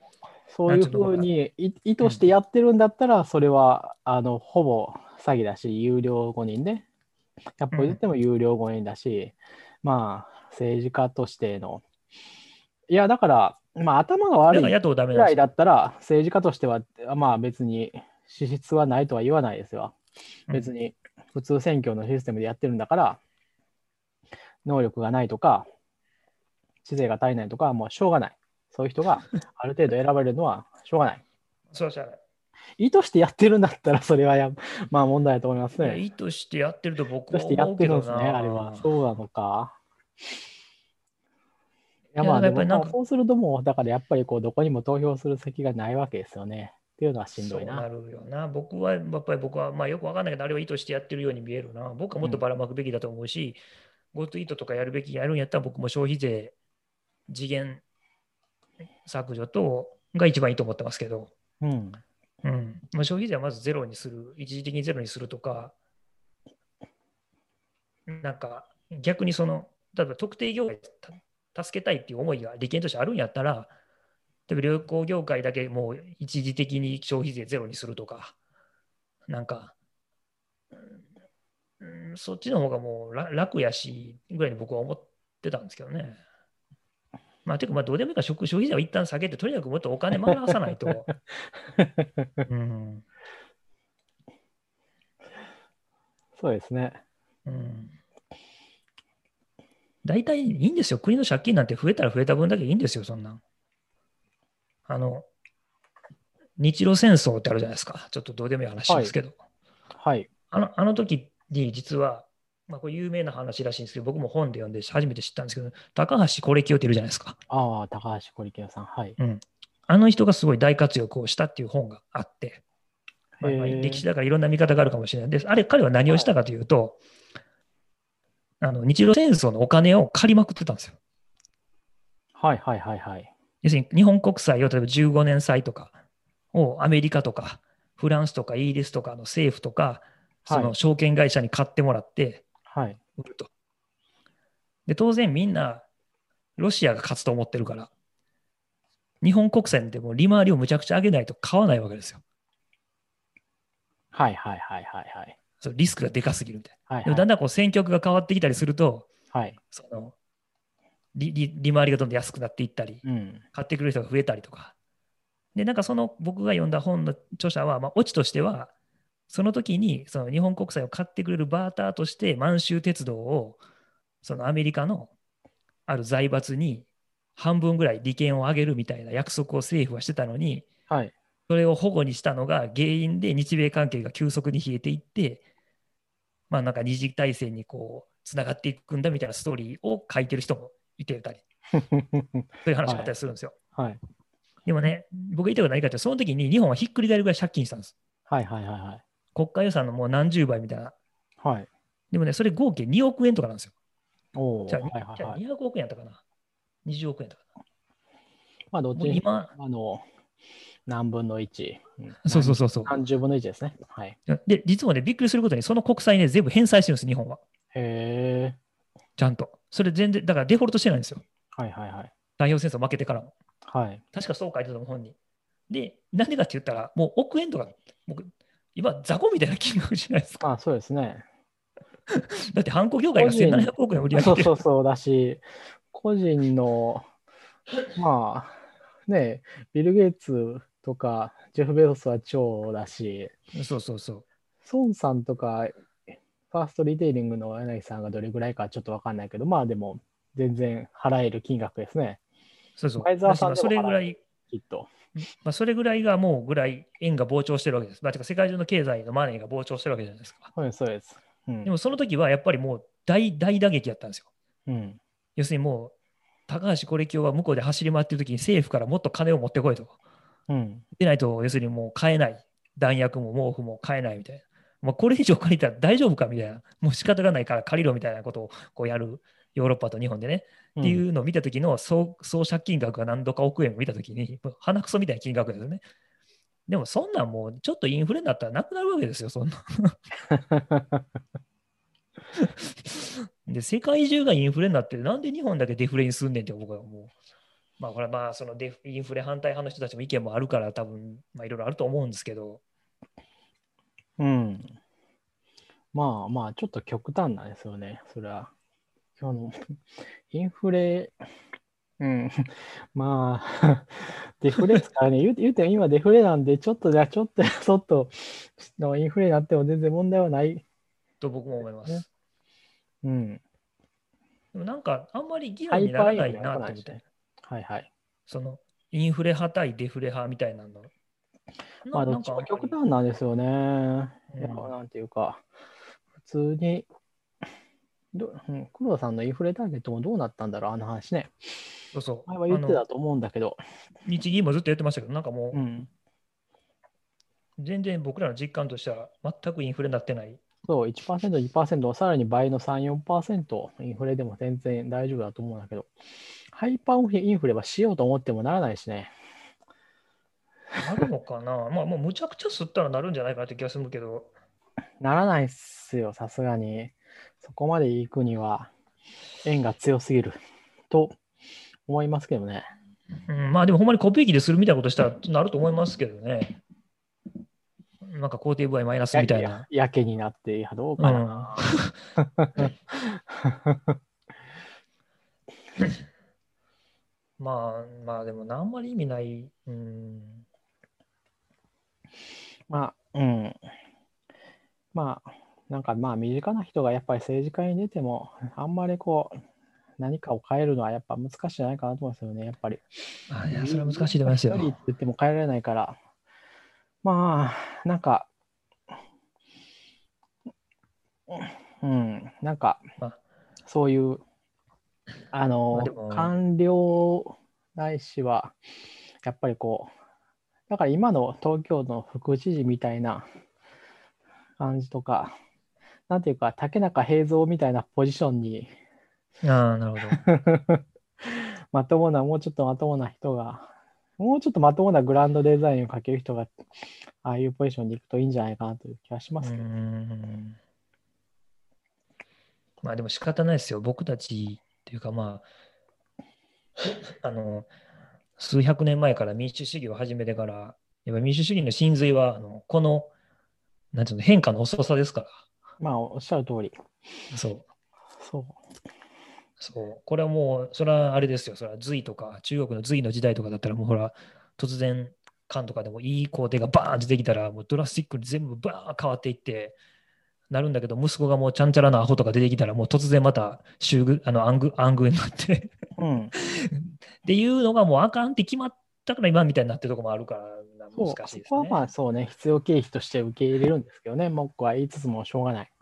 そういうふうにい意図してやってるんだったら、それはあのほぼ詐欺だし、有料5人で、100歩言っても有料5人だし、まあ、政治家としての、いや、だから、まあ、頭が悪いぐらい。だったら、政治家としては、まあ別に資質はないとは言わないですよ。うん別に普通選挙のシステムでやってるんだから、能力がないとか、知性が足りないとかはもうしょうがない。そういう人がある程度選ばれるのはしょうがない。そうじゃない。意図してやってるんだったら、それはや、まあ問題だと思いますね。意図してやってると僕意図してやは思うけどってるんですね、な。あれは。そうなのか。いや、まあ、そうするともう、だからやっぱりこう、どこにも投票する先がないわけですよね。っていうのはしんどいな。そうなるよな。僕は、やっぱり僕は、まあよくわかんないけど、あれは意図してやってるように見えるな。僕はもっとばらまくべきだと思うし、GoTo イートとかやるべきやるんやったら僕も消費税次元削除とが一番いいと思ってますけど、うん。うんまあ、消費税はまずゼロにする、一時的にゼロにするとか、なんか逆にその、例えば特定業界た助けたいっていう思いが利権としてあるんやったら、例えば旅行業界だけもう一時的に消費税ゼロにするとか、なんか、うん、そっちの方がもう楽楽やし、ぐらいに僕は思ってたんですけどね。まあ、ていうか、まあ、どうでもいいから消消費税を一旦下げて、とにかくもっとお金回さないと。うんそうですね。うん大体いいんですよ。国の借金なんて増えたら増えた分だけいいんですよ、そんなん。あの、日露戦争ってあるじゃないですか。ちょっとどうでもいい話ですけど。はい。あのあの時に実は、まあ、これ有名な話らしいんですけど、僕も本で読んで初めて知ったんですけど、高橋是清っているじゃないですか。ああ、高橋小力さん。はい。あの人がすごい大活躍をしたっていう本があって、まあ歴史だからいろんな見方があるかもしれないです。あれ、彼は何をしたかというと、あの日露戦争のお金を借りまくってたんですよ。はいはいはいはい。要するに日本国債を例えば15年債とかをアメリカとかフランスとかイギリスとかの政府とかその証券会社に買ってもらってはい。売ると。で当然みんなロシアが勝つと思ってるから日本国債でも利回りをむちゃくちゃ上げないと買わないわけですよ。はいはいはいはいはい。そのリスクがでかすぎるみたいな。はいでもだんだんこう戦局が変わってきたりするとはい。その利利利回りがどんどん安くなっていったりうん。買ってくれる人が増えたりとか。で、なんかその僕が読んだ本の著者は、まあ、オチとしては、その時にその日本国債を買ってくれるバーターとして満州鉄道をそのアメリカのある財閥に半分ぐらい利権を上げるみたいな約束を政府はしてたのに、はい。それを保護にしたのが原因で日米関係が急速に冷えていって、まあなんか二次大戦にこうつながっていくんだみたいなストーリーを書いてる人もいてたり、そういう話があったりするんですよ。はい。でもね、僕が言いたいことは何かってその時に日本はひっくり返るぐらい借金したんです。はいはいはいはい。国家予算のもう何十倍みたいな。はい。でもね、それ合計2億円とかなんですよ。おお。じゃあ、はいはいじゃあはい。200億円やったかな。20億円やったかまあ、どっな。ち今、あの、何分の1。んそうそうそうそう。何十分の1ですね。はい。で、実はね、びっくりすることに、その国債ね、全部返済してるんです、日本は。へえ。ちゃんと。それ全然、だからデフォルトしてないんですよ。はいはいはい。太平洋戦争負けてからも。はい。確かそう書いてたの、本に。で、なんでかって言ったら、もう億円とか、僕、今、雑魚みたいな金額じゃないですか。まあ、そうですね。だって、ハンコ業界が1700億円売り上げそうてる。そうそうだし、個人の、まあ、ね、ビル・ゲイツとか、ジェフ・ベゾスは超だし、そうそうそう。孫さんとか、ファーストリテイリングの柳さんがどれぐらいかちょっとわかんないけど、まあでも、全然払える金額ですね、そうそう。前澤さんそれぐらい、きっと。まあ、それぐらいがもうぐらい円が膨張してるわけです。まあ、てか世界中の経済のマネーが膨張してるわけじゃないですか。そうです、そうです。うんでもその時はやっぱりもう大大打撃やったんですよ。うん。要するにもう、高橋是清は向こうで走り回ってる時に政府からもっと金を持ってこいと。うん。でないと、要するにもう買えない。弾薬も毛布も買えないみたいな。まあ、これ以上借りたら大丈夫かみたいな。もう仕方がないから借りろみたいなことをこうやるヨーロッパと日本でね。っていうのを見た時の総総借金額が何度か億円を見た時に、鼻くそみたいな金額ですよね。でもそんなんもうちょっとインフレになったらなくなるわけですよ、そんな。で、世界中がインフレになって、なんで日本だけデフレにすんねんって僕はもう。まあ、これまあ、そのデフインフレ反対派の人たちも意見もあるから、多分まあいろいろあると思うんですけど、うん。まあまあ、ちょっと極端なんですよね、それは。あの、インフレ、うん、まあ、デフレですからね、言うて言う今デフレなんで、ちょっとじゃあちょっと、ちょっとのインフレになっても全然問題はない。と僕も思います。ねうん。でもなんか、あんまり議論にならないなってらないしね、。はいはい。そのインフレ派対デフレ派みたいなの。まあ、どっちも極端なんですよね。うんいや、なんていうか、普通に、どうん、黒田さんのインフレターゲットもどうなったんだろう、あの話ね。そうそう。前は言ってたと思うんだけど、日銀もずっと言ってましたけど、なんかもう、うん全然僕らの実感としては全くインフレになってない。そう、1%、2%、さらに倍の3、4%、インフレでも全然大丈夫だと思うんだけど、ハイパーインフレはしようと思ってもならないしね。なるのかな？まあもうむちゃくちゃ吸ったらなるんじゃないかなって気がするけど、ならないっすよ、さすがに。そこまで行くには、円が強すぎると思いますけどね。うん、まあでもほんまにコピー機でするみたいなことしたらなると思いますけどね。なんか肯定具合マイナスみたいやな。やけになって、いやどうかうん な。まあまあでもなあんまり意味ない。うん。まあ、うん。まあ、なんかまあ、身近な人がやっぱり政治家に出ても、あんまりこう、何かを変えるのはやっぱ難しいんじゃないかなと思うんですよね、やっぱり。あいや、それは難しいと思いますよって言っても変えられないから、まあ、なんか、うん、なんかまあ、そういう、あまの官僚ないしは、やっぱりこう、だから今の東京の副知事みたいな感じとか、なんていうか、竹中平蔵みたいなポジションに、ああ、なるほど。まともな、もうちょっとまともな人が、もうちょっとまともなグランドデザインをかける人が、ああいうポジションに行くといいんじゃないかなという気がしまうすけど。ん。まあでも仕方ないですよ。僕たちっていうかまあ、あの、数百年前から民主主義を始めてから、やっぱ民主主義の真髄は、あのこの、なんていうの、変化の遅さですかまあ、おっしゃる通り。ら。そう。そう。そう。これはもう、それはあれですよ。それは隋とか、中国の隋の時代とかだったら、もうほら、突然、漢とかでもいい工程がバーンってできたら、もうドラスティックに全部バーン変わっていって、なるんだけど、息子がもうちゃんちゃらなアホとか出てきたら、もう突然また、あの、暗愚、暗愚になってうん。っていうのがもうあかんって決まったから今みたいになってるとこもあるから、難しいですそこはね。まあそうね、必要経費として受け入れるんですけどね、文句は言いつつもしょうがない。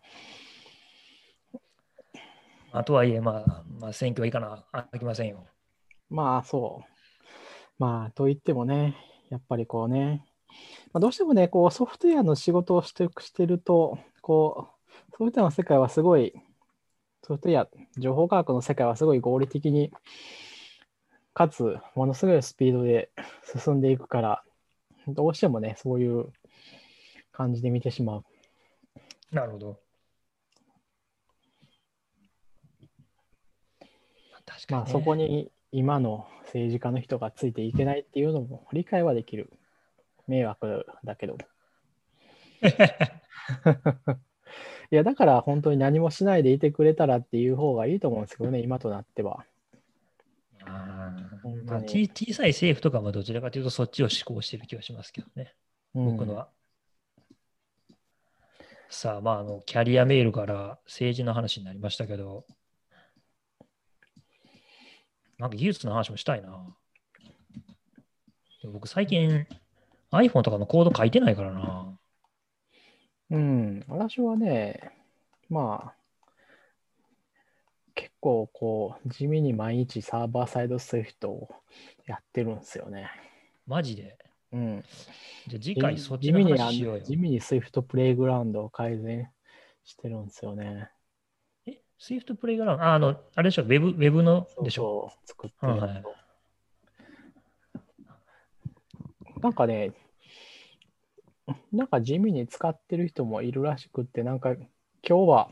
あとはいえ、まあ、まあ、選挙はいかなあきませんよ。まあそう。まあと言ってもね、やっぱりこうね、まあ、どうしてもね、こうソフトウェアの仕事をしてしてると、こう、ソフトウェアの世界はすごい、ソフトウェア、情報科学の世界はすごい合理的に、かつ、ものすごいスピードで進んでいくから、どうしてもね、そういう感じで見てしまう。なるほど。確かに、ね。まあそこに今の政治家の人がついていけないっていうのも理解はできる。迷惑だけど。いや、だから本当に何もしないでいてくれたらっていう方がいいと思うんですけどね、今となっては。あまあ、ち小さい政府とかはどちらかというとそっちを志向してる気がしますけどね、うん僕のは。さあ、まああの、キャリアメールから政治の話になりましたけど、なんか技術の話もしたいな。僕最近 iPhone とかのコード書いてないからな。うん、私はね、まあ、結構こう、地味に毎日サーバーサイド Swift をやってるんですよね。マジで？うん。じゃあ次回そっちの話しようよ地。味に Swift Playground を改善してるんですよね。え、Swift プレイグラウンド？ああの、あれでしょ、ウェブ、ウェブの？でしょ？そう作ってるはいなんかね、なんか地味に使ってる人もいるらしくって、なんか今日は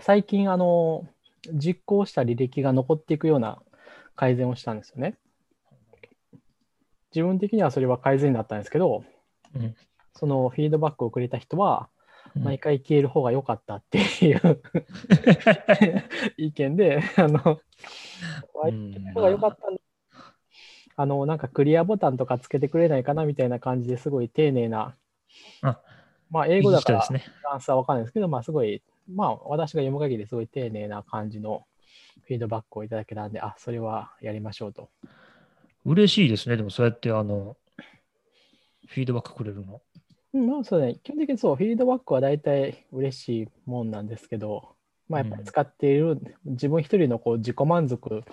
最近あの実行した履歴が残っていくような改善をしたんですよね。自分的にはそれは改善だったんですけど、うん。そのフィードバックをくれた人は、うん。毎回消える方が良かったっていう 意見で、あの、消える方が良かったんだあの、なんかクリアボタンとかつけてくれないかなみたいな感じですごい丁寧な、あまあ英語だから。フランスはわかんないですけど、まあすごい、まあ私が読む限りすごい丁寧な感じのフィードバックをいただけたんで、あ、それはやりましょうと。嬉しいですね。でもそうやってあの、フィードバックくれるの。うん、まあそうね、基本的にそう、フィードバックは大体嬉しいもんなんですけど、まあやっぱり使っている、自分一人のこう自己満足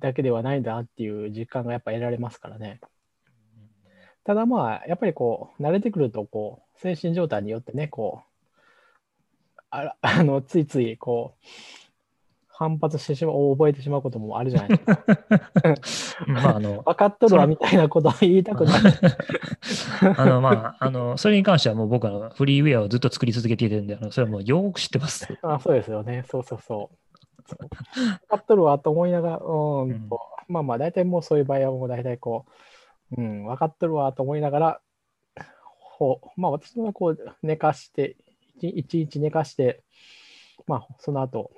だけではないんだなっていう実感がやっぱ得られますからね。ただまあ、やっぱりこう、慣れてくると、こう、精神状態によってね、こう、あら あの、ついつい、こう、反発してしまう、覚えてしまうこともあるじゃないですか。まあ、あの、分かっとるわみたいなことは言いたくない。あの、まあ、あの、それに関してはもう僕はフリーウェアをずっと作り続けているんで、あのそれはもうよく知ってます。あそうですよね。そうそうそう。そう分かっとるわと思いながら、うん、うんまあまあ、大体もうそういう場合はもう大体こう、うん、分かっとるわと思いながら、ほうまあ私はこう寝かして、一一日寝かして、まあその後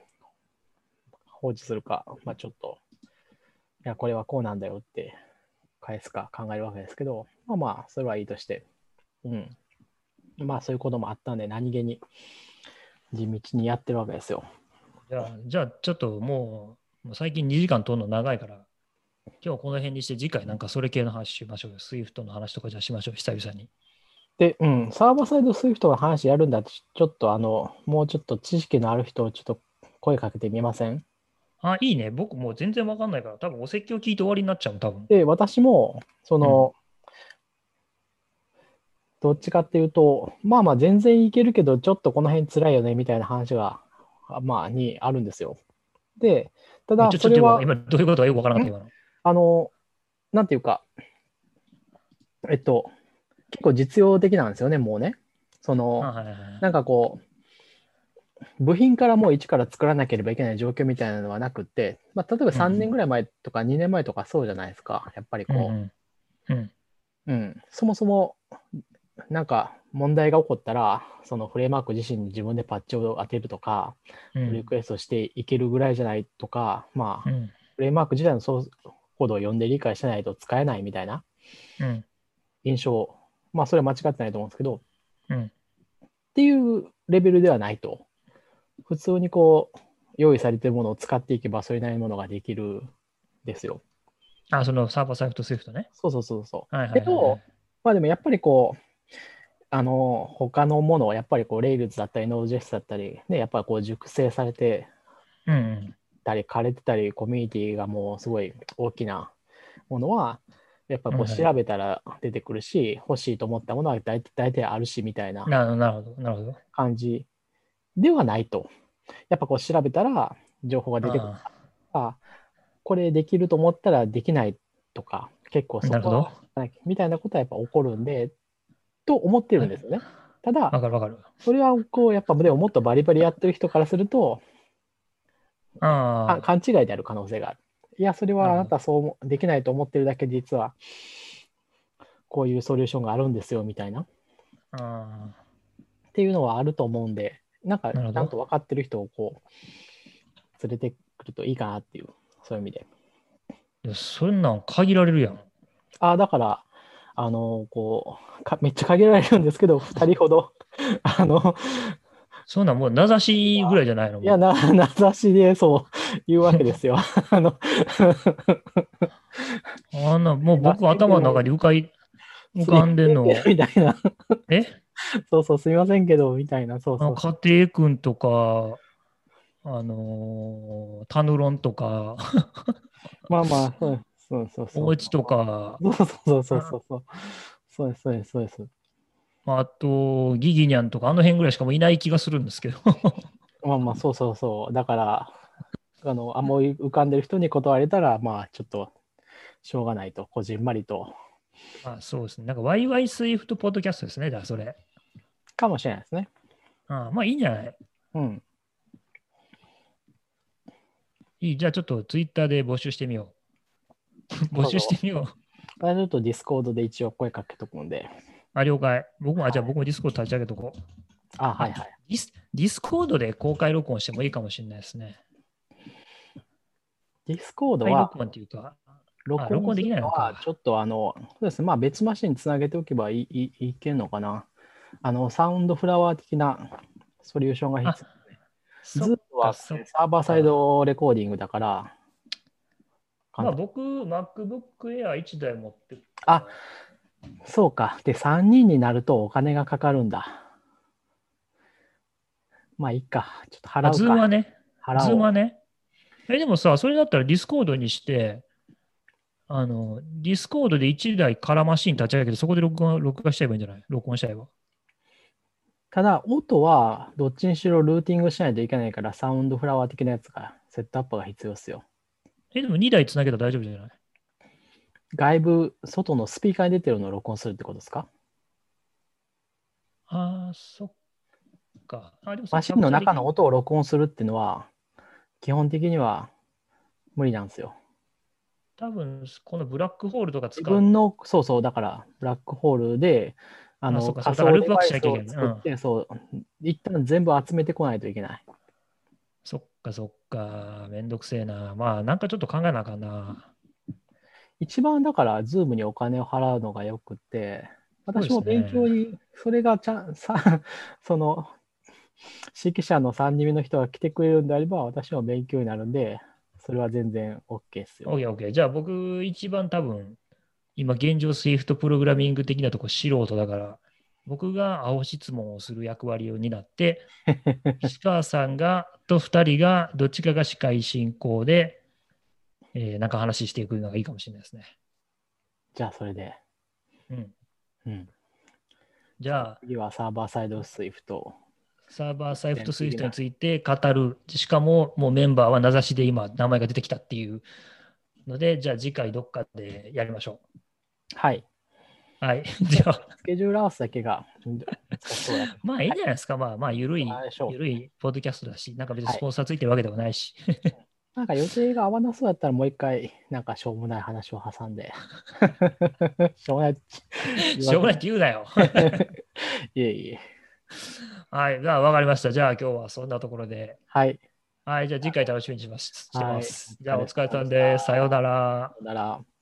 放置するか、まあちょっと、いや、これはこうなんだよって返すか考えるわけですけど、まあまあ、それはいいとして、うん。まあそういうこともあったんで、何気に地道にやってるわけですよ。じゃあ、じゃあちょっともう、最近2時間撮るの長いから、今日はこの辺にして次回なんかそれ系の話しましょうよ。 Swift の話とかじゃあしましょう、久々に。で、うん、サーバーサイドスイフトの話やるんだと、ちょっとあの、もうちょっと知識のある人をちょっと声かけてみません？あ、いいね。僕もう全然わかんないから、多分お説教聞いて終わりになっちゃう、多分。で、私も、その、どっちかっていうと、まあまあ全然いけるけど、ちょっとこの辺辛いよねみたいな話が、あまあ、にあるんですよ。で、ただそれは、今、どういうことかよくわからなかった。あの、なんていうか、えっと、結構実用的なんですよね、もうね。そあの、なんかこう、部品からもう一から作らなければいけない状況みたいなのはなくって、まあ、例えば3年ぐらい前とか2年前とかそうじゃないですか、やっぱりこう、うんうんうん、そもそもなんか問題が起こったら、そのフレームワーク自身に自分でパッチを当てるとか、うんリクエストしていけるぐらいじゃないとか、まあ、うんフレームワーク自体のソースコードを読んで理解してないと使えないみたいなうん印象、まあ、それは間違ってないと思うんですけど、うんっていうレベルではないと。普通にこう、用意されてるものを使っていけば、それなりのものができるんですよ。あ、そのサーバーサイド Swift ね。そうそうそうそう。はいはいはいけど、まあでもやっぱりこう、あの、他のものをやっぱりこう、Rails だったり、Node.js だったり、ね、やっぱりこう、熟成されてたり、枯れてたり、コミュニティがもうすごい大きなものは、やっぱりこう調べたら出てくるし、欲しいと思ったものは大体あるしみたいな。感じではないと。やっぱこう調べたら情報が出てくる。あこれできると思ったらできないとか、結構そこはみたいなことはやっぱ起こるんで、と思ってるんですよね。たわだ、かるわかる。それはこう、やっぱでももっとバリバリやってる人からすると、あか勘違いである可能性がある。いや、それはあなたそうできないと思ってるだけで、実はこういうソリューションがあるんですよみたいな。っあていうのはあると思うんで、なんかちゃんと分かってる人をこう、連れてくるといいかなっていう、そういう意味で。いやそんなん限られるやん。ああ、だから、あの、こうか、めっちゃ限られるんですけど、2人ほど、あの、そんなんもう名指しぐらいじゃないの？いや、な、名指しでそう言うわけですよ。あの、あんな、もう僕頭の中に浮かい浮かんでんの？みたいな。え？そうそう、すみませんけど、みたいな、そうそう。家庭君とか、あのータヌロンとか、まあまあ、そうそうそうそう。おうちとか、そうそうそうそうそう。そうです、そうです、そうです。あと、ギギニャンとか、あの辺ぐらいしかもういない気がするんですけど。まあまあ、そうそうそう。だから、あの、思い浮かんでる人に断れたら、まあ、ちょっと、しょうがないと、こじんまりと、あそうですね。なんか、ワイワイスイフトポッドキャストですね。じゃあ、それ。かもしれないですね。あまあ、いいんじゃない？うん。いい、じゃあちょっとツイッターで募集してみよう。募集してみよう。これちょっと Discord で一応声かけとくんで。あ、了解。僕も、あ、じゃあ僕も Discord 立ち上げとこう。あ、はいはい。ディス Discord で公開録音してもいいかもしれないですね。 Discord は録音っていうか、録録音音するできないのかちょっとあの、そうですね、まあ別マシンにつなげておけばいいいいいけんのかな。あの、 Soundflower 的なソリューションが必要。 Zoom は server side recording だから、まあ僕、MacBook Air 1台持ってるあそうか。で、3人になるとお金がかかるんだ。まあいいか。ちょっと払うか。 Zoom はね、払おう Zoom はね。え、でもさ、それだったら Discord にして、あの、 Discord で1台空マシン立ち上げて、そこで録画録画しちゃえばいいんじゃない？録音しちゃえば。ただ、音はどっちにしろルーティングしないといけないから、 Soundflower 的なやつが、セットアップが必要ですよ。え、でも2台つなげたら大丈夫じゃない？外部、外のスピーカーに出てるのを録音するってことですか？ああ、そっか。あでもそマシンの中の音音を録音するっていうのは、基本的には無理なんですよ。多分、このブラックホールとか使自う。分の、そうそう、だから、ブラックホールで、あの、あそうかそうからループバックしなきゃいけない作って、そう、一旦全部集めてこないといけない。かそっか。めんどくせえな。まあ、なんかちょっと考えなあかんな。一番だから、ズームにお金を払うのがよくて、私も勉強に、それがちゃん、さ、その、指揮者の3人目の人が来てくれるんであれば、私も勉強になるんで、それは全然 OK ですよ。OK、OK。じゃあ僕、一番多分、今現状 Swift プログラミング的なとこ素人だから、僕が青質問をする役割を担って、石川さんがと2人がどっちかが司会進行で、えーなんか話していくのがいいかもしれないですね。じゃあ、それで。うん。うん。じゃあ、次はサーバーサイドスイフト。サーバーサイド Swift について語る。しかも、もうメンバーは名指しで今、名前が出てきたっていうので、じゃあ次回どっかでやりましょはい。う。はい。じゃあ、スケジュール合わせだけが まあいいんじゃないですか。まあまあ、ゆるいゆるいポッドキャストだし、なんか別にはいスポンサーついてるわけでもないし。なんか予定が合わなそうだったらもう一回、なんかしょうもない話を挟んで。しょうもない。しょうもないって言うなよ。いえいえ。はい。じゃあ、わかりました。じゃあ、今日はそんなところで。はい。はい。じゃあ、次回楽しみにします。しはいます。じゃあ、お疲れ様です。さようなら。さよなら。